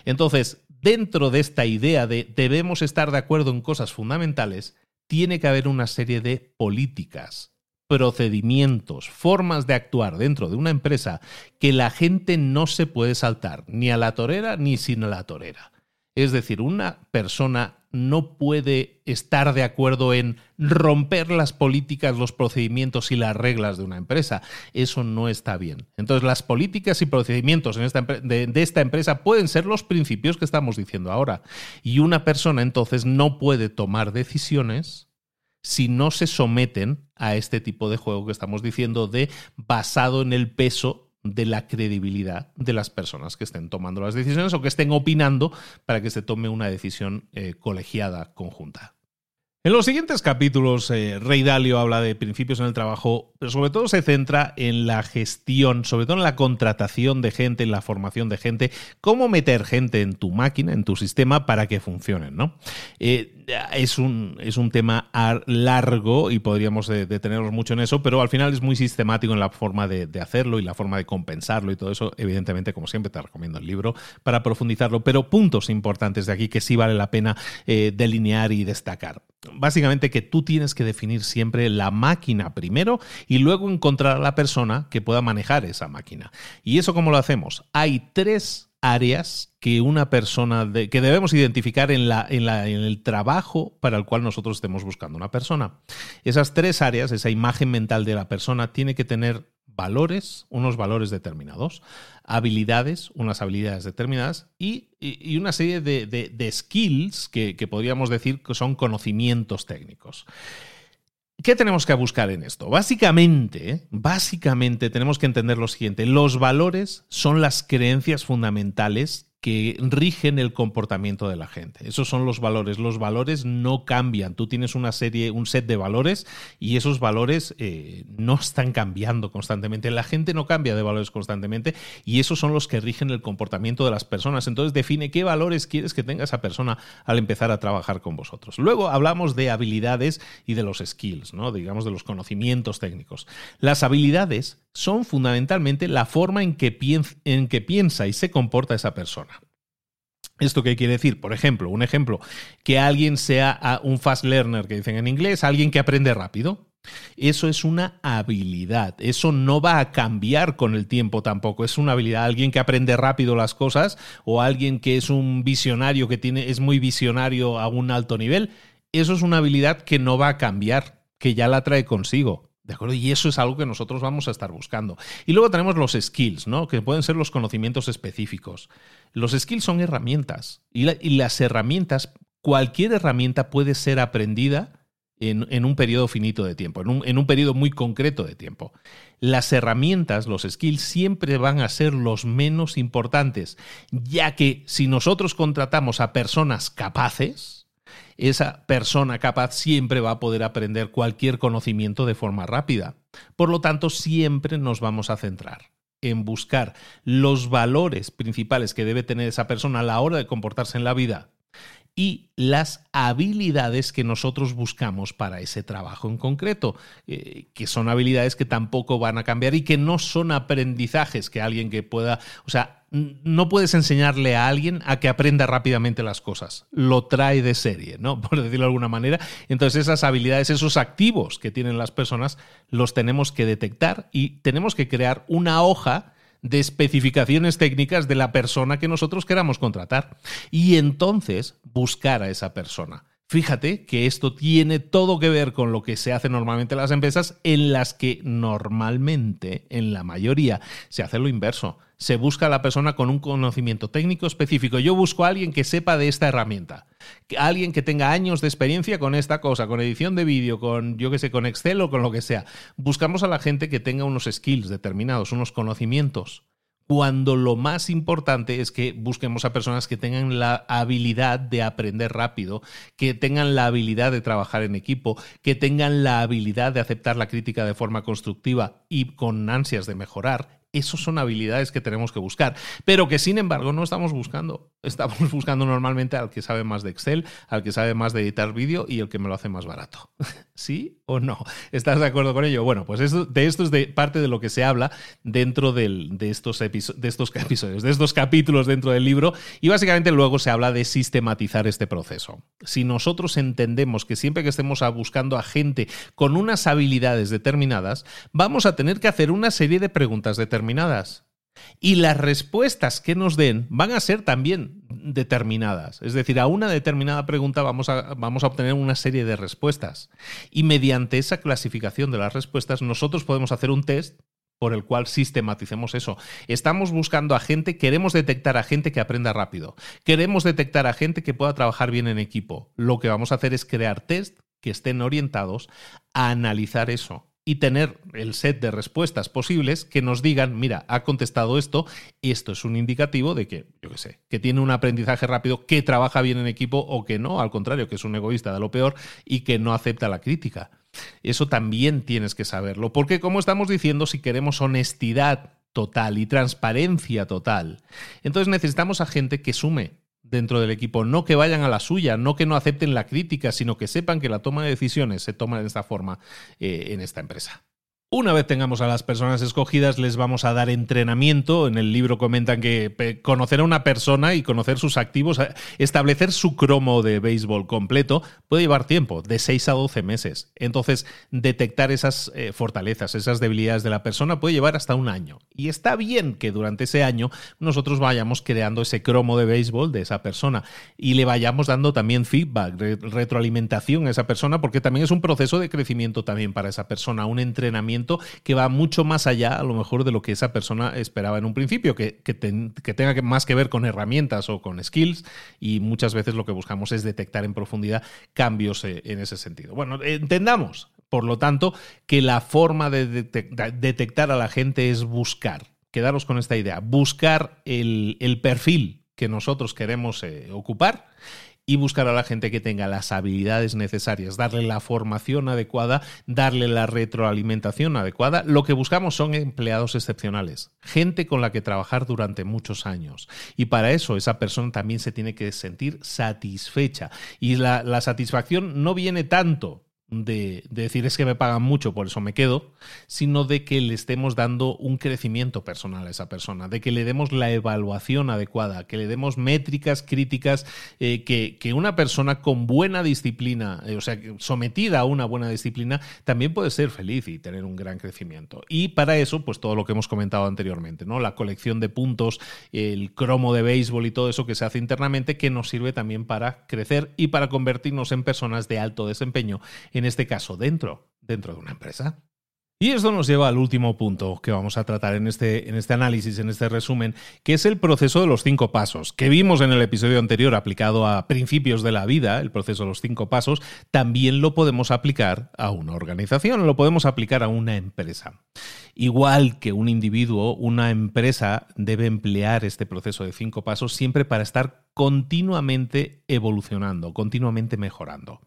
Entonces, dentro de esta idea de debemos estar de acuerdo en cosas fundamentales, tiene que haber una serie de políticas, procedimientos, formas de actuar dentro de una empresa que la gente no se puede saltar, ni a la torera ni sin la torera. Es decir, una persona no puede estar de acuerdo en romper las políticas, los procedimientos y las reglas de una empresa. Eso no está bien. Entonces, las políticas y procedimientos de, de, esta empresa pueden ser los principios que estamos diciendo ahora. Y una persona entonces no puede tomar decisiones si no se someten a este tipo de juego que estamos diciendo de basado en el peso de la credibilidad de las personas que estén tomando las decisiones o que estén opinando para que se tome una decisión eh, colegiada conjunta. En los siguientes capítulos, eh, Rey Dalio habla de principios en el trabajo, pero sobre todo se centra en la gestión, sobre todo en la contratación de gente, en la formación de gente, cómo meter gente en tu máquina, en tu sistema, para que funcionen. ¿no? Eh, es, un, es un tema largo y podríamos detenernos mucho en eso, pero al final es muy sistemático en la forma de, hacerlo y la forma de compensarlo y todo eso. Evidentemente, como siempre, te recomiendo el libro para profundizarlo, pero puntos importantes de aquí que sí vale la pena eh, delinear y destacar básicamente que tú tienes que definir siempre la máquina primero y luego encontrar a la persona que pueda manejar esa máquina. ¿Y eso cómo lo hacemos? Hay tres áreas que una persona que debemos identificar en, la, en, la, en el trabajo para el cual nosotros estemos buscando una persona. Esas tres áreas, esa imagen mental de la persona, tiene que tener valores, unos valores determinados, habilidades, unas habilidades determinadas y, una serie de, skills que, que, podríamos decir que son conocimientos técnicos. ¿Qué tenemos que buscar en esto? Básicamente, básicamente tenemos que entender lo siguiente. Los valores son las creencias fundamentales que rigen el comportamiento de la gente. Esos son los valores. Los valores no cambian. Tú tienes una serie, un set de valores y esos valores eh, no están cambiando constantemente. La gente no cambia de valores constantemente y esos son los que rigen el comportamiento de las personas. Entonces define qué valores quieres que tenga esa persona al empezar a trabajar con vosotros. Luego hablamos de habilidades y de los skills, ¿no? digamos de los conocimientos técnicos. Las habilidades son fundamentalmente la forma en que, en que piensa y se comporta esa persona. ¿Esto qué quiere decir? Por ejemplo, un ejemplo, que alguien sea ah, un fast learner, que dicen en inglés, alguien que aprende rápido. Eso es una habilidad. Eso no va a cambiar con el tiempo tampoco. Es una habilidad. Alguien que aprende rápido las cosas o alguien que es un visionario, que tiene, es muy visionario a un alto nivel. Eso es una habilidad que no va a cambiar, que ya la trae consigo ¿De acuerdo? Y eso es algo que nosotros vamos a estar buscando. Y luego tenemos los skills, ¿no? Que pueden ser los conocimientos específicos. Los skills son herramientas. Y, las herramientas, cualquier herramienta puede ser aprendida en, un periodo finito de tiempo, en un, en un periodo muy concreto de tiempo. Las herramientas, los skills, siempre van a ser los menos importantes, ya que si nosotros contratamos a personas capaces, esa persona capaz siempre va a poder aprender cualquier conocimiento de forma rápida. Por lo tanto, siempre nos vamos a centrar en buscar los valores principales que debe tener esa persona a la hora de comportarse en la vida y las habilidades que nosotros buscamos para ese trabajo en concreto, eh, que son habilidades que tampoco van a cambiar y que no son aprendizajes que alguien que pueda, o sea, no puedes enseñarle a alguien a que aprenda rápidamente las cosas, lo trae de serie, ¿no? Por decirlo de alguna manera. Entonces esas habilidades, esos activos que tienen las personas, los tenemos que detectar y tenemos que crear una hoja de especificaciones técnicas de la persona que nosotros queramos contratar. Y entonces buscar a esa persona. Fíjate que esto tiene todo que ver con lo que se hace normalmente en las empresas, en las que normalmente, en la mayoría, se hace lo inverso. Se busca a la persona con un conocimiento técnico específico. Yo busco a alguien que sepa de esta herramienta, alguien que tenga años de experiencia con esta cosa, con edición de vídeo, con yo que sé, con Excel o con lo que sea. Buscamos a la gente que tenga unos skills determinados, unos conocimientos cuando lo más importante es que busquemos a personas que tengan la habilidad de aprender rápido, que tengan la habilidad de trabajar en equipo, que tengan la habilidad de aceptar la crítica de forma constructiva y con ansias de mejorar esas son habilidades que tenemos que buscar, pero que sin embargo no estamos buscando. Estamos buscando normalmente al que sabe más de Excel, al que sabe más de editar vídeo y el que me lo hace más barato. ¿Sí o no? ¿Estás de acuerdo con ello? Bueno, pues de esto es de parte de lo que se habla dentro de, estos de estos episodios, de estos capítulos dentro del libro y básicamente luego se habla de sistematizar este proceso. Si nosotros entendemos que siempre que estemos buscando a gente con unas habilidades determinadas, vamos a tener que hacer una serie de preguntas determinadas determinadas. Y las respuestas que nos den van a ser también determinadas. Es decir, a una determinada pregunta vamos a, vamos a obtener una serie de respuestas. Y mediante esa clasificación de las respuestas, nosotros podemos hacer un test por el cual sistematicemos eso. Estamos buscando a gente, queremos detectar a gente que aprenda rápido, queremos detectar a gente que pueda trabajar bien en equipo. Lo que vamos a hacer es crear test que estén orientados a analizar eso y tener el set de respuestas posibles que nos digan, mira, ha contestado esto, esto es un indicativo de que, yo qué sé, que tiene un aprendizaje rápido, que trabaja bien en equipo o que no, al contrario, que es un egoísta de lo peor y que no acepta la crítica. Eso también tienes que saberlo, porque como estamos diciendo, si queremos honestidad total y transparencia total, entonces necesitamos a gente que sume, dentro del equipo, no que vayan a la suya, no que no acepten la crítica, sino que sepan que la toma de decisiones se toma de esta forma eh, en esta empresa. Una vez tengamos a las personas escogidas, les vamos a dar entrenamiento. En el libro comentan que conocer a una persona y conocer sus activos, establecer su cromo de béisbol completo, puede llevar tiempo, de 6 a 12 meses. Entonces, detectar esas eh, fortalezas, esas debilidades de la persona puede llevar hasta un año. Y está bien que durante ese año nosotros vayamos creando ese cromo de béisbol de esa persona y le vayamos dando también feedback, retroalimentación a esa persona, porque también es un proceso de crecimiento también para esa persona, un entrenamiento que va mucho más allá, a lo mejor, de lo que esa persona esperaba en un principio, que, tenga más que ver con herramientas o con skills, y muchas veces lo que buscamos es detectar en profundidad cambios eh, en ese sentido. Bueno, entendamos, por lo tanto, que la forma de detectar a la gente es buscar. Quedaros con esta idea, buscar el, perfil que nosotros queremos eh, ocupar y buscar a la gente que tenga las habilidades necesarias, darle la formación adecuada, darle la retroalimentación adecuada. Lo que buscamos son empleados excepcionales, gente con la que trabajar durante muchos años. Y para eso esa persona también se tiene que sentir satisfecha. Y la, la satisfacción no viene tanto de, decir es que me pagan mucho, por eso me quedo, sino de que le estemos dando un crecimiento personal a esa persona, de que le demos la evaluación adecuada, que le demos métricas críticas, eh, que, una persona con buena disciplina, eh, o sea, sometida a una buena disciplina, también puede ser feliz y tener un gran crecimiento. Y para eso, pues todo lo que hemos comentado anteriormente, ¿no? La colección de puntos, el cromo de béisbol y todo eso que se hace internamente, que nos sirve también para crecer y para convertirnos en personas de alto desempeño este caso dentro, dentro de una empresa. Y esto nos lleva al último punto que vamos a tratar en este, en este análisis, en este resumen, que es el proceso de los cinco pasos, que vimos en el episodio anterior aplicado a principios de la vida, el proceso de los cinco pasos, también lo podemos aplicar a una organización, lo podemos aplicar a una empresa. Igual que un individuo, una empresa debe emplear este proceso de cinco pasos siempre para estar continuamente evolucionando, continuamente mejorando.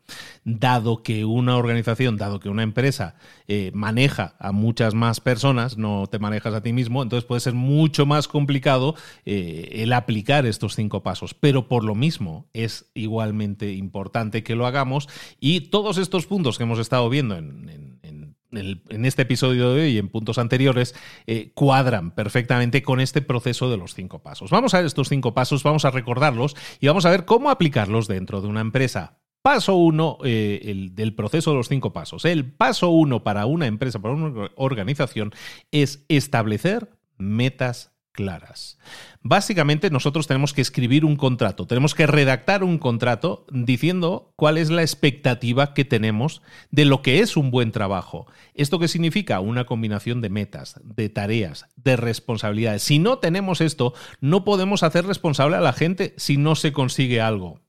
Dado que una organización, dado que una empresa eh, maneja a muchas más personas, no te manejas a ti mismo, entonces puede ser mucho más complicado eh, el aplicar estos cinco pasos. Pero por lo mismo es igualmente importante que lo hagamos y todos estos puntos que hemos estado viendo en en este episodio de hoy y en puntos anteriores eh, cuadran perfectamente con este proceso de los cinco pasos. Vamos a ver estos cinco pasos, vamos a recordarlos y vamos a ver cómo aplicarlos dentro de una empresa. Paso uno eh, del proceso de los cinco pasos. El paso uno para una empresa, para una organización, es establecer metas claras. Básicamente nosotros tenemos que escribir un contrato, tenemos que redactar un contrato diciendo cuál es la expectativa que tenemos de lo que es un buen trabajo. ¿Esto qué significa? Una combinación de metas, de tareas, de responsabilidades. Si no tenemos esto, no podemos hacer responsable a la gente si no se consigue algo.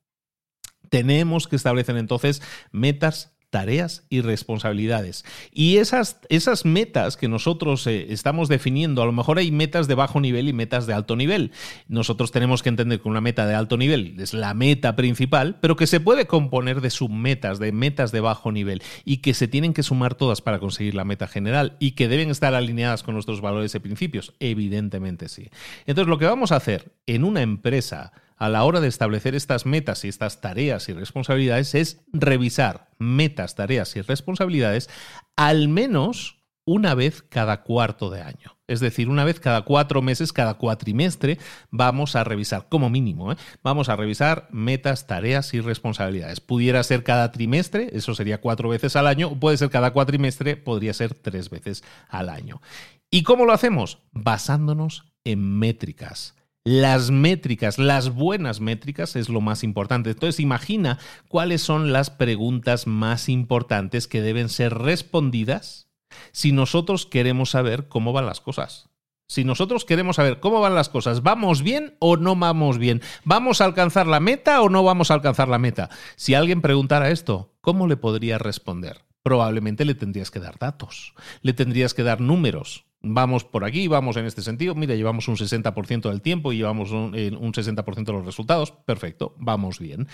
Tenemos que establecer entonces metas tareas y responsabilidades. Y esas, esas metas que nosotros eh, estamos definiendo, a lo mejor hay metas de bajo nivel y metas de alto nivel. Nosotros tenemos que entender que una meta de alto nivel es la meta principal, pero que se puede componer de submetas, de metas de bajo nivel, y que se tienen que sumar todas para conseguir la meta general y que deben estar alineadas con nuestros valores y principios. Evidentemente sí. Entonces, lo que vamos a hacer en una empresa a la hora de establecer estas metas y estas tareas y responsabilidades es revisar metas, tareas y responsabilidades al menos una vez cada cuarto de año. Es decir, una vez cada cuatro meses, cada cuatrimestre, vamos a revisar, como mínimo, ¿eh? vamos a revisar metas, tareas y responsabilidades. Pudiera ser cada trimestre, eso sería cuatro veces al año, o puede ser cada cuatrimestre, podría ser tres veces al año. ¿Y cómo lo hacemos? Basándonos en métricas las métricas, las buenas métricas es lo más importante. Entonces imagina cuáles son las preguntas más importantes que deben ser respondidas si nosotros queremos saber cómo van las cosas. Si nosotros queremos saber cómo van las cosas, ¿vamos bien o no vamos bien? ¿Vamos a alcanzar la meta o no vamos a alcanzar la meta? Si alguien preguntara esto, ¿cómo le podría responder? Probablemente le tendrías que dar datos, le tendrías que dar números, vamos por aquí, vamos en este sentido, mira, llevamos un 60% del tiempo y llevamos un, 60% de los resultados, perfecto, vamos bien.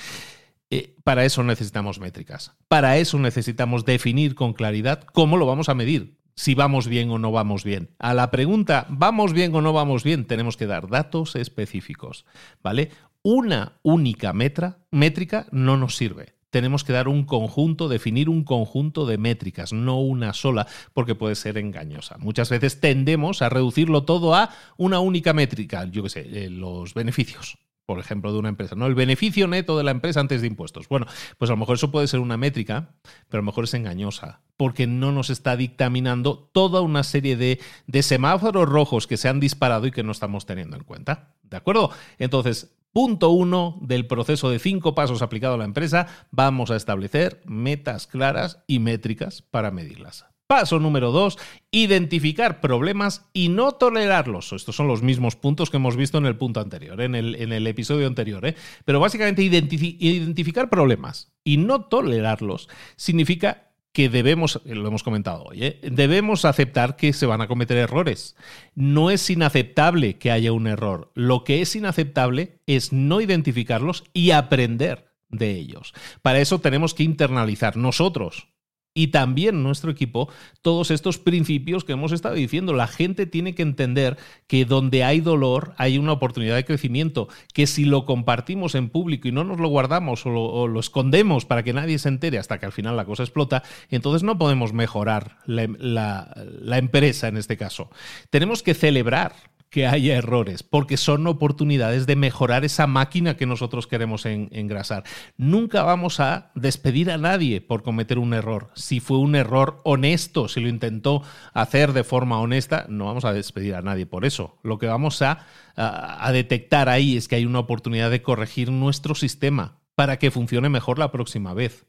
Eh, para eso necesitamos métricas. Para eso necesitamos definir con claridad cómo lo vamos a medir, si vamos bien o no vamos bien. A la pregunta, ¿vamos bien o no vamos bien? Tenemos que dar datos específicos, ¿vale? Una única métrica no nos sirve tenemos que dar un conjunto, definir un conjunto de métricas, no una sola, porque puede ser engañosa. Muchas veces tendemos a reducirlo todo a una única métrica, yo qué sé, eh, los beneficios por ejemplo, de una empresa, ¿no? El beneficio neto de la empresa antes de impuestos. Bueno, pues a lo mejor eso puede ser una métrica, pero a lo mejor es engañosa, porque no nos está dictaminando toda una serie de, de semáforos rojos que se han disparado y que no estamos teniendo en cuenta. ¿De acuerdo? Entonces, Punto uno del proceso de cinco pasos aplicado a la empresa, vamos a establecer metas claras y métricas para medirlas. Paso número dos, identificar problemas y no tolerarlos. Estos son los mismos puntos que hemos visto en el punto anterior, en el, en el episodio anterior. ¿eh? Pero básicamente identificar problemas y no tolerarlos significa que debemos, lo hemos comentado hoy, ¿eh? debemos aceptar que se van a cometer errores. No es inaceptable que haya un error. Lo que es inaceptable es no identificarlos y aprender de ellos. Para eso tenemos que internalizar nosotros y también nuestro equipo todos estos principios que hemos estado diciendo. La gente tiene que entender que donde hay dolor hay una oportunidad de crecimiento, que si lo compartimos en público y no nos lo guardamos o lo, escondemos para que nadie se entere hasta que al final la cosa explota, entonces no podemos mejorar la empresa en este caso. Tenemos que celebrar que haya errores, porque son oportunidades de mejorar esa máquina que nosotros queremos engrasar. Nunca vamos a despedir a nadie por cometer un error. Si fue un error honesto, si lo intentó hacer de forma honesta, no vamos a despedir a nadie por eso. Lo que vamos a, a detectar ahí es que hay una oportunidad de corregir nuestro sistema para que funcione mejor la próxima vez.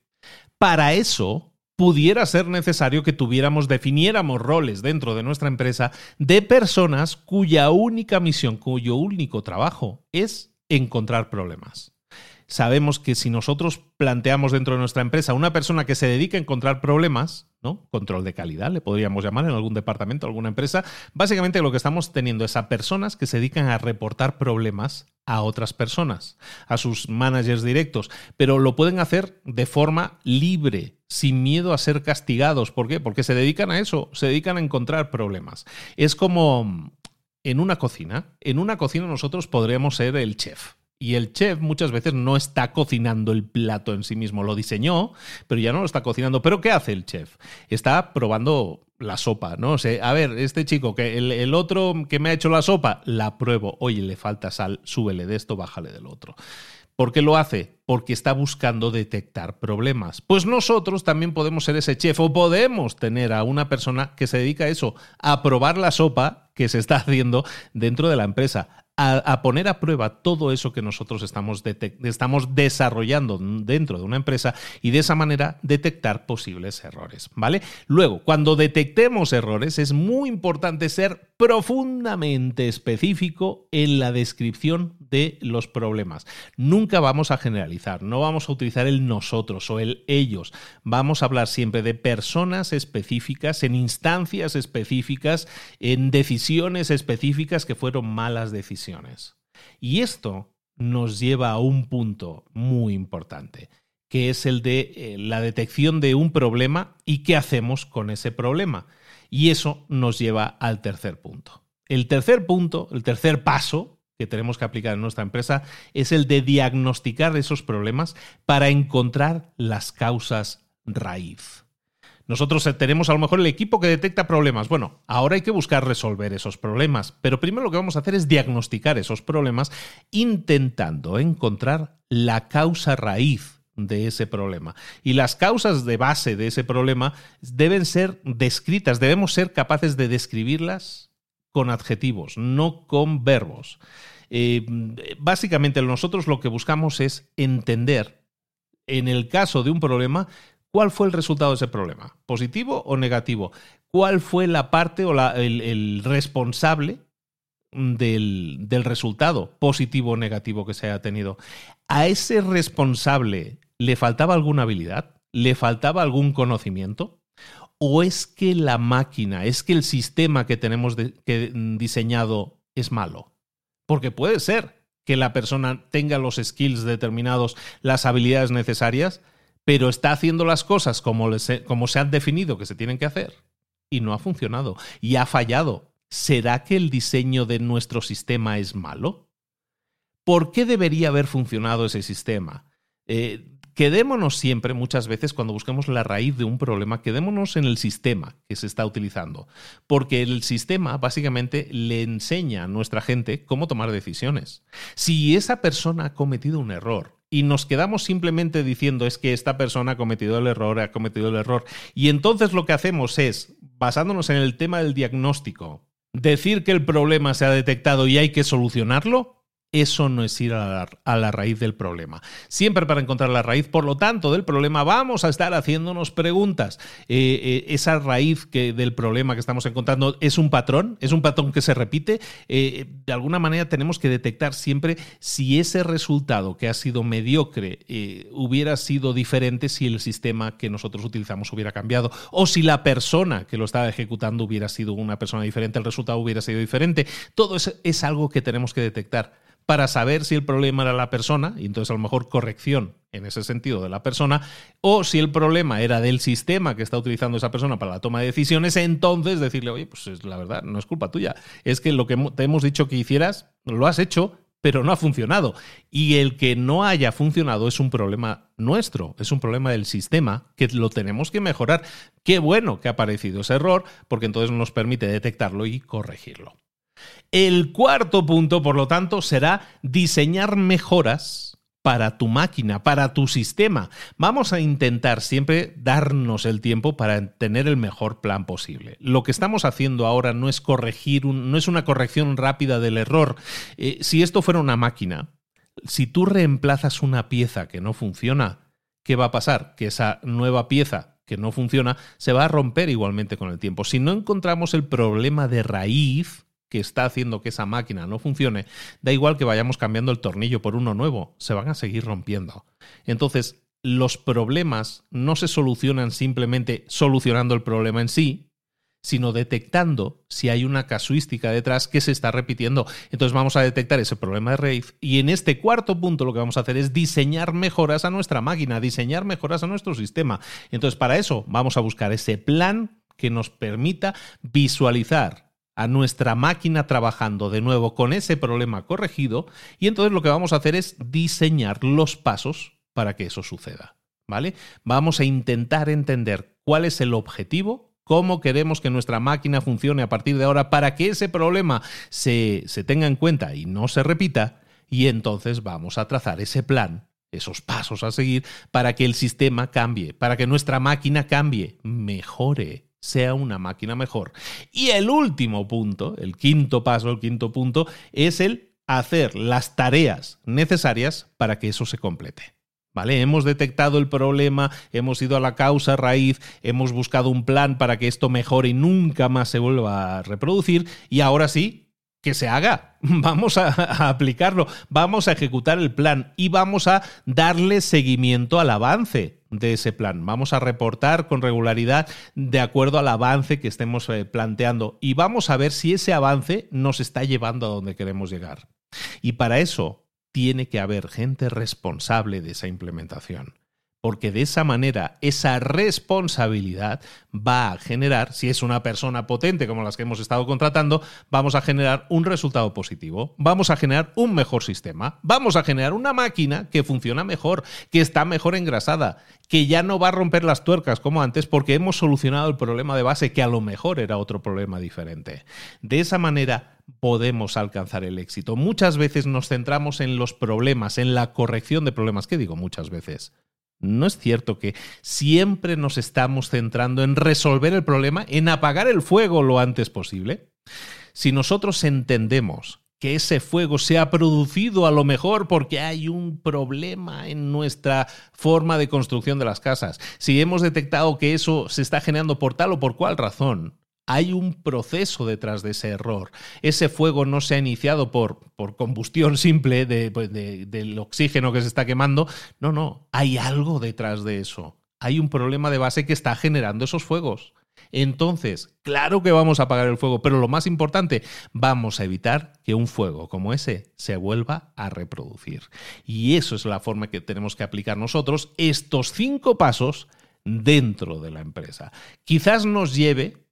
Para eso pudiera ser necesario que tuviéramos, definiéramos roles dentro de nuestra empresa de personas cuya única misión, cuyo único trabajo es encontrar problemas. Sabemos que si nosotros planteamos dentro de nuestra empresa una persona que se dedica a encontrar problemas, ¿no? Control de calidad, le podríamos llamar en algún departamento, alguna empresa, básicamente lo que estamos teniendo es a personas que se dedican a reportar problemas a otras personas, a sus managers directos, pero lo pueden hacer de forma libre, sin miedo a ser castigados. ¿Por qué? Porque se dedican a eso, se dedican a encontrar problemas. Es como en una cocina. En una cocina nosotros podríamos ser el chef y el chef muchas veces no está cocinando el plato en sí mismo, lo diseñó, pero ya no lo está cocinando. ¿Pero qué hace el chef? Está probando la sopa, ¿no? O a ver, este chico, que el, otro que me ha hecho la sopa, la pruebo. Oye, le falta sal, súbele de esto, bájale del otro. ¿Por qué lo hace? Porque está buscando detectar problemas. Pues nosotros también podemos ser ese chef o podemos tener a una persona que se dedica a eso, a probar la sopa que se está haciendo dentro de la empresa a, poner a prueba todo eso que nosotros estamos, estamos desarrollando dentro de una empresa y de esa manera detectar posibles errores, ¿vale? Luego, cuando detectemos errores, es muy importante ser profundamente específico en la descripción de los problemas. Nunca vamos a generalizar, no vamos a utilizar el nosotros o el ellos. Vamos a hablar siempre de personas específicas, en instancias específicas, en decisiones específicas que fueron malas decisiones. Y esto nos lleva a un punto muy importante, que es el de eh, la detección de un problema y qué hacemos con ese problema. Y eso nos lleva al tercer punto. El tercer punto, el tercer paso que tenemos que aplicar en nuestra empresa es el de diagnosticar esos problemas para encontrar las causas raíz. Nosotros tenemos a lo mejor el equipo que detecta problemas. Bueno, ahora hay que buscar resolver esos problemas, pero primero lo que vamos a hacer es diagnosticar esos problemas intentando encontrar la causa raíz de ese problema. Y las causas de base de ese problema deben ser descritas, debemos ser capaces de describirlas con adjetivos, no con verbos. Eh, básicamente nosotros lo que buscamos es entender, en el caso de un problema, cuál fue el resultado de ese problema, positivo o negativo, cuál fue la parte o el, responsable del, del resultado positivo o negativo que se haya tenido. ¿A ese responsable le faltaba alguna habilidad? ¿Le faltaba algún conocimiento? ¿O es que la máquina, es que el sistema que tenemos que, mm, diseñado es malo? Porque puede ser que la persona tenga los skills determinados, las habilidades necesarias, pero está haciendo las cosas como, se han definido que se tienen que hacer y no ha funcionado y ha fallado. ¿Será que el diseño de nuestro sistema es malo? ¿Por qué debería haber funcionado ese sistema? Eh, quedémonos siempre, muchas veces, cuando busquemos la raíz de un problema, quedémonos en el sistema que se está utilizando. Porque el sistema básicamente le enseña a nuestra gente cómo tomar decisiones. Si esa persona ha cometido un error y nos quedamos simplemente diciendo es que esta persona ha cometido el error, ha cometido el error, y entonces lo que hacemos es, basándonos en el tema del diagnóstico, decir que el problema se ha detectado y hay que solucionarlo, eso no es ir a la, raíz del problema. Siempre para encontrar la raíz, por lo tanto, del problema vamos a estar haciéndonos preguntas. Eh, eh, esa raíz que, del problema que estamos encontrando es un patrón, es un patrón que se repite. Eh, de alguna manera tenemos que detectar siempre si ese resultado que ha sido mediocre hubiera sido diferente si el sistema que nosotros utilizamos hubiera cambiado o si la persona que lo estaba ejecutando hubiera sido una persona diferente, el resultado hubiera sido diferente. Todo eso es algo que tenemos que detectar para saber si el problema era la persona, y entonces a lo mejor corrección en ese sentido de la persona, o si el problema era del sistema que está utilizando esa persona para la toma de decisiones, entonces decirle, oye, pues la verdad, no es culpa tuya, es que lo que te hemos dicho que hicieras, lo has hecho, pero no ha funcionado. Y el que no haya funcionado es un problema nuestro, es un problema del sistema que lo tenemos que mejorar. Qué bueno que ha aparecido ese error, porque entonces nos permite detectarlo y corregirlo. El cuarto punto, por lo tanto, será diseñar mejoras para tu máquina, para tu sistema. Vamos a intentar siempre darnos el tiempo para tener el mejor plan posible. Lo que estamos haciendo ahora no es corregir, no es una corrección rápida del error. Eh, si esto fuera una máquina, si tú reemplazas una pieza que no funciona, ¿qué va a pasar? Que esa nueva pieza que no funciona, se va a romper igualmente con el tiempo. Si no encontramos el problema de raíz que está haciendo que esa máquina no funcione, da igual que vayamos cambiando el tornillo por uno nuevo, se van a seguir rompiendo. Entonces, los problemas no se solucionan simplemente solucionando el problema en sí, sino detectando si hay una casuística detrás que se está repitiendo. Entonces vamos a detectar ese problema de raíz y en este cuarto punto lo que vamos a hacer es diseñar mejoras a nuestra máquina, diseñar mejoras a nuestro sistema. Entonces para eso vamos a buscar ese plan que nos permita visualizar a nuestra máquina trabajando de nuevo con ese problema corregido y entonces lo que vamos a hacer es diseñar los pasos para que eso suceda. ¿Vale? Vamos a intentar entender cuál es el objetivo cómo queremos que nuestra máquina funcione a partir de ahora para que ese problema se, se tenga en cuenta y no se repita, y entonces vamos a trazar ese plan esos pasos a seguir para que el sistema cambie, para que nuestra máquina cambie, mejore, sea una máquina mejor. Y el último punto, el quinto paso, el quinto punto, es el hacer las tareas necesarias para que eso se complete. ¿Vale? Hemos detectado el problema, hemos ido a la causa raíz, hemos buscado un plan para que esto mejore y nunca más se vuelva a reproducir y ahora sí, que se haga. Vamos a, aplicarlo, vamos a ejecutar el plan y vamos a darle seguimiento al avance de ese plan. Vamos a reportar con regularidad de acuerdo al avance que estemos eh, planteando y vamos a ver si ese avance nos está llevando a donde queremos llegar. Y para eso tiene que haber gente responsable de esa implementación. Porque de esa manera esa responsabilidad va a generar, si es una persona potente como las que hemos estado contratando, vamos a generar un resultado positivo, vamos a generar un mejor sistema, vamos a generar una máquina que funciona mejor, que está mejor engrasada, que ya no va a romper las tuercas como antes porque hemos solucionado el problema de base que a lo mejor era otro problema diferente. De esa manera podemos alcanzar el éxito. Muchas veces nos centramos en los problemas, en la corrección de problemas. ¿Qué digo muchas veces? ¿No es cierto que siempre nos estamos centrando en resolver el problema, en apagar el fuego lo antes posible? Si nosotros entendemos que ese fuego se ha producido a lo mejor porque hay un problema en nuestra forma de construcción de las casas, si hemos detectado que eso se está generando por tal o por cual razón, hay un proceso detrás de ese error. Ese fuego no se ha iniciado por, por combustión simple pues, de, del oxígeno que se está quemando. No, no, hay algo detrás de eso. Hay un problema de base que está generando esos fuegos. Entonces, claro que vamos a apagar el fuego, pero lo más importante, vamos a evitar que un fuego como ese se vuelva a reproducir. Y eso es la forma que tenemos que aplicar nosotros estos cinco pasos dentro de la empresa. Quizás nos lleve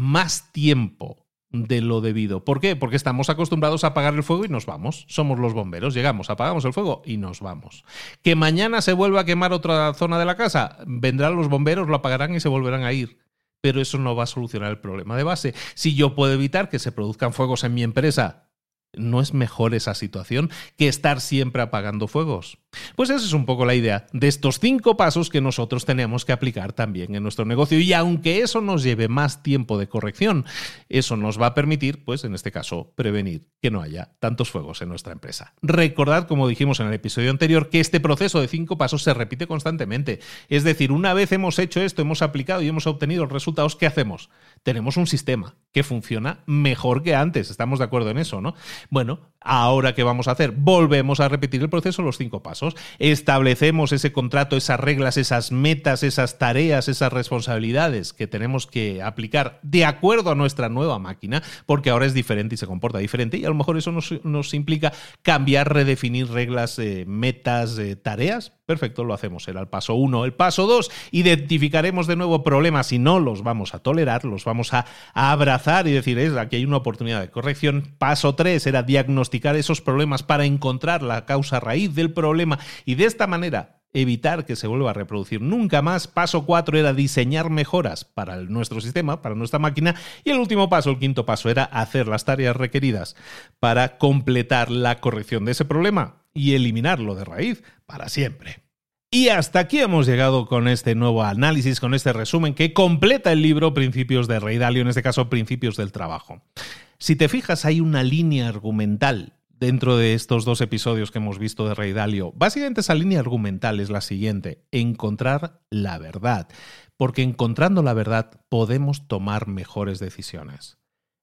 más tiempo de lo debido. ¿Por qué? Porque estamos acostumbrados a apagar el fuego y nos vamos. Somos los bomberos, llegamos, apagamos el fuego y nos vamos. Que mañana se vuelva a quemar otra zona de la casa, vendrán los bomberos, lo apagarán y se volverán a ir. Pero eso no va a solucionar el problema de base. Si yo puedo evitar que se produzcan fuegos en mi empresa ¿No es mejor esa situación que estar siempre apagando fuegos? Pues esa es un poco la idea de estos cinco pasos que nosotros tenemos que aplicar también en nuestro negocio. Y aunque eso nos lleve más tiempo de corrección, eso nos va a permitir, pues en este caso, prevenir que no haya tantos fuegos en nuestra empresa. Recordad, como dijimos en el episodio anterior, que este proceso de cinco pasos se repite constantemente. Es decir, una vez hemos hecho esto, hemos aplicado y hemos obtenido los resultados, ¿qué hacemos? Tenemos un sistema que funciona mejor que antes. Estamos de acuerdo en eso, ¿no? Bueno, ahora qué vamos a hacer? Volvemos a repetir el proceso, los cinco pasos. Establecemos ese contrato, esas reglas, esas metas, esas tareas, esas responsabilidades que tenemos que aplicar de acuerdo a nuestra nueva máquina, porque ahora es diferente y se comporta diferente. Y a lo mejor eso nos, implica cambiar, redefinir reglas, eh, metas, eh, tareas. Perfecto, lo hacemos. Era el paso uno. El paso dos, identificaremos de nuevo problemas y no los vamos a tolerar, los vamos a, abrazar y decir, es, aquí hay una oportunidad de corrección. Paso tres era diagnosticar esos problemas para encontrar la causa raíz del problema y de esta manera evitar que se vuelva a reproducir nunca más. Paso cuatro era diseñar mejoras para nuestro sistema, para nuestra máquina. Y el último paso, el quinto paso, era hacer las tareas requeridas para completar la corrección de ese problema y eliminarlo de raíz para siempre. Y hasta aquí hemos llegado con este nuevo análisis, con este resumen que completa el libro Principios de Rey Dalio, en este caso Principios del Trabajo. Si te fijas, hay una línea argumental dentro de estos dos episodios que hemos visto de Rey Dalio. Básicamente esa línea argumental es la siguiente, encontrar la verdad porque encontrando la verdad podemos tomar mejores decisiones.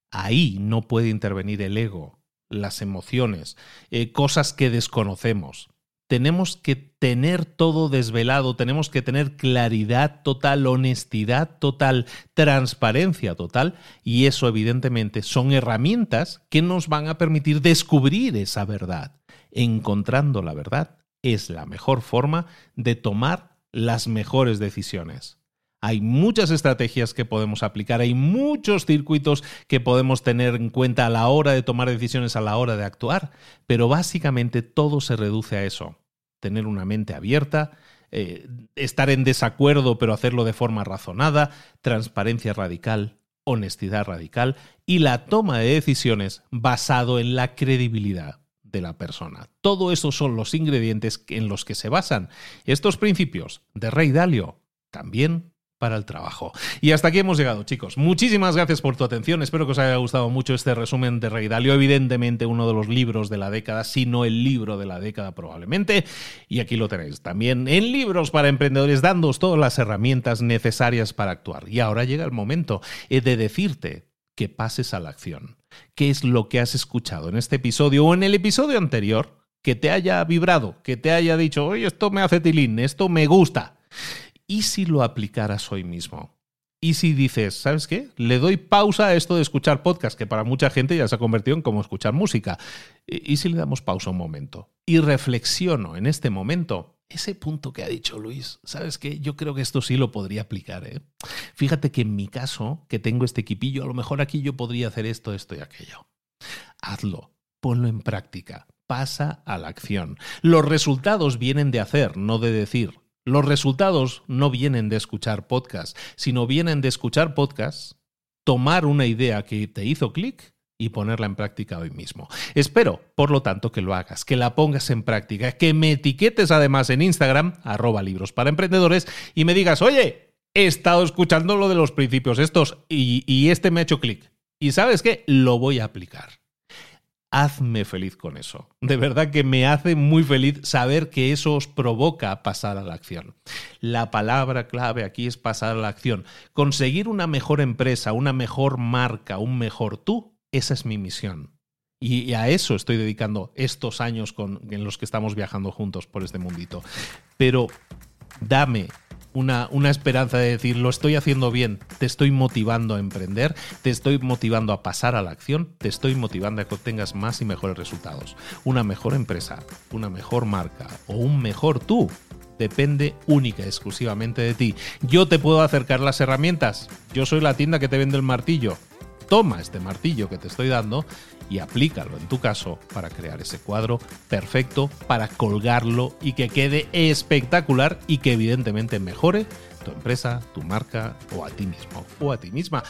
Ahí no puede intervenir el ego, las emociones, eh, cosas que desconocemos. Tenemos que tener todo desvelado, tenemos que tener claridad total, honestidad total, transparencia total, y eso evidentemente son herramientas que nos van a permitir descubrir esa verdad. Encontrando la verdad es la mejor forma de tomar las mejores decisiones. Hay muchas estrategias que podemos aplicar, hay muchos circuitos que podemos tener en cuenta a la hora de tomar decisiones, a la hora de actuar, pero básicamente todo se reduce a eso. Tener una mente abierta, eh, estar en desacuerdo pero hacerlo de forma razonada, transparencia radical, honestidad radical y la toma de decisiones basado en la credibilidad de la persona. Todo eso son los ingredientes en los que se basan estos principios de Rey Dalio, también para el trabajo. Y hasta aquí hemos llegado, chicos. Muchísimas gracias por tu atención. Espero que os haya gustado mucho este resumen de Rey Dalio. Evidentemente, uno de los libros de la década, si no el libro de la década, probablemente. Y aquí lo tenéis también en libros para emprendedores, dándoos todas las herramientas necesarias para actuar. Y ahora llega el momento eh, de decirte que pases a la acción. ¿Qué es lo que has escuchado en este episodio o en el episodio anterior que te haya vibrado, que te haya dicho, oye, esto me hace tilín, esto me gusta? ¿Y si lo aplicaras hoy mismo? ¿Y si dices, ¿sabes qué? Le doy pausa a esto de escuchar podcast, que para mucha gente ya se ha convertido en como escuchar música. ¿Y si le damos pausa un momento? Y reflexiono en este momento ese punto que ha dicho Luis, ¿sabes qué? Yo creo que esto sí lo podría aplicar. ¿eh? Fíjate que en mi caso, que tengo este equipillo, a lo mejor aquí yo podría hacer esto, esto y aquello. Hazlo, ponlo en práctica, pasa a la acción. Los resultados vienen de hacer, no de decir. Los resultados no vienen de escuchar podcast, sino vienen de escuchar podcast, tomar una idea que te hizo clic y ponerla en práctica hoy mismo. Espero, por lo tanto, que lo hagas, que la pongas en práctica, que me etiquetes además en Instagram, arroba libros para emprendedores, y me digas, oye, he estado escuchando lo de los principios estos y, y este me ha hecho clic. Y sabes qué, lo voy a aplicar hazme feliz con eso. De verdad que me hace muy feliz saber que eso os provoca pasar a la acción. La palabra clave aquí es pasar a la acción. Conseguir una mejor empresa, una mejor marca, un mejor tú, esa es mi misión. Y a eso estoy dedicando estos años en los que estamos viajando juntos por este mundito. Pero dame una, esperanza de decir, lo estoy haciendo bien, te estoy motivando a emprender, te estoy motivando a pasar a la acción, te estoy motivando a que obtengas más y mejores resultados. Una mejor empresa, una mejor marca o un mejor tú depende única y exclusivamente de ti. Yo te puedo acercar las herramientas, yo soy la tienda que te vende el martillo. Toma este martillo que te estoy dando y aplícalo en tu caso para crear ese cuadro perfecto, para colgarlo y que quede espectacular y que evidentemente mejore tu empresa, tu marca o a ti mismo o a ti misma.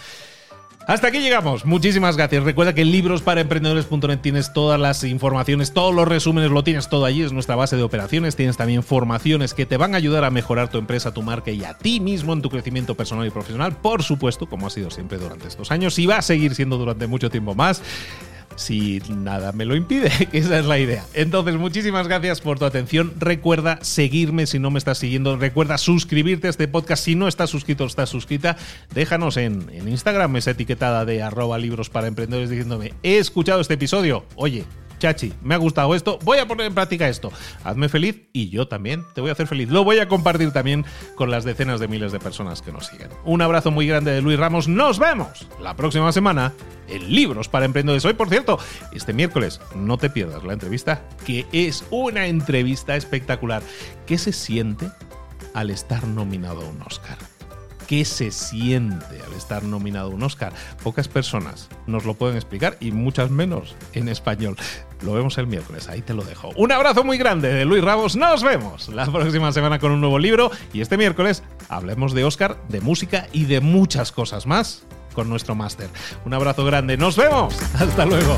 Hasta aquí llegamos. Muchísimas gracias. Recuerda que en librosparaemprendedores.net tienes todas las informaciones, todos los resúmenes, lo tienes todo allí. Es nuestra base de operaciones. Tienes también formaciones que te van a ayudar a mejorar tu empresa, tu marca y a ti mismo en tu crecimiento personal y profesional. Por supuesto, como ha sido siempre durante estos años y va a seguir siendo durante mucho tiempo más si nada me lo impide, esa es la idea. Entonces, muchísimas gracias por tu atención. Recuerda seguirme si no me estás siguiendo. Recuerda suscribirte a este podcast si no estás suscrito o estás suscrita. Déjanos en, en Instagram esa etiquetada de arroba libros para emprendedores diciéndome, he escuchado este episodio. Oye, Chachi, me ha gustado esto, voy a poner en práctica esto. Hazme feliz y yo también te voy a hacer feliz. Lo voy a compartir también con las decenas de miles de personas que nos siguen. Un abrazo muy grande de Luis Ramos. Nos vemos la próxima semana en Libros para Emprendedores. Hoy, por cierto, este miércoles no te pierdas la entrevista, que es una entrevista espectacular. ¿Qué se siente al estar nominado a un Oscar? Qué se siente al estar nominado a un Oscar. Pocas personas nos lo pueden explicar y muchas menos en español. Lo vemos el miércoles, ahí te lo dejo. Un abrazo muy grande de Luis Ramos, nos vemos la próxima semana con un nuevo libro y este miércoles hablemos de Oscar, de música y de muchas cosas más con nuestro máster. Un abrazo grande, nos vemos, hasta luego.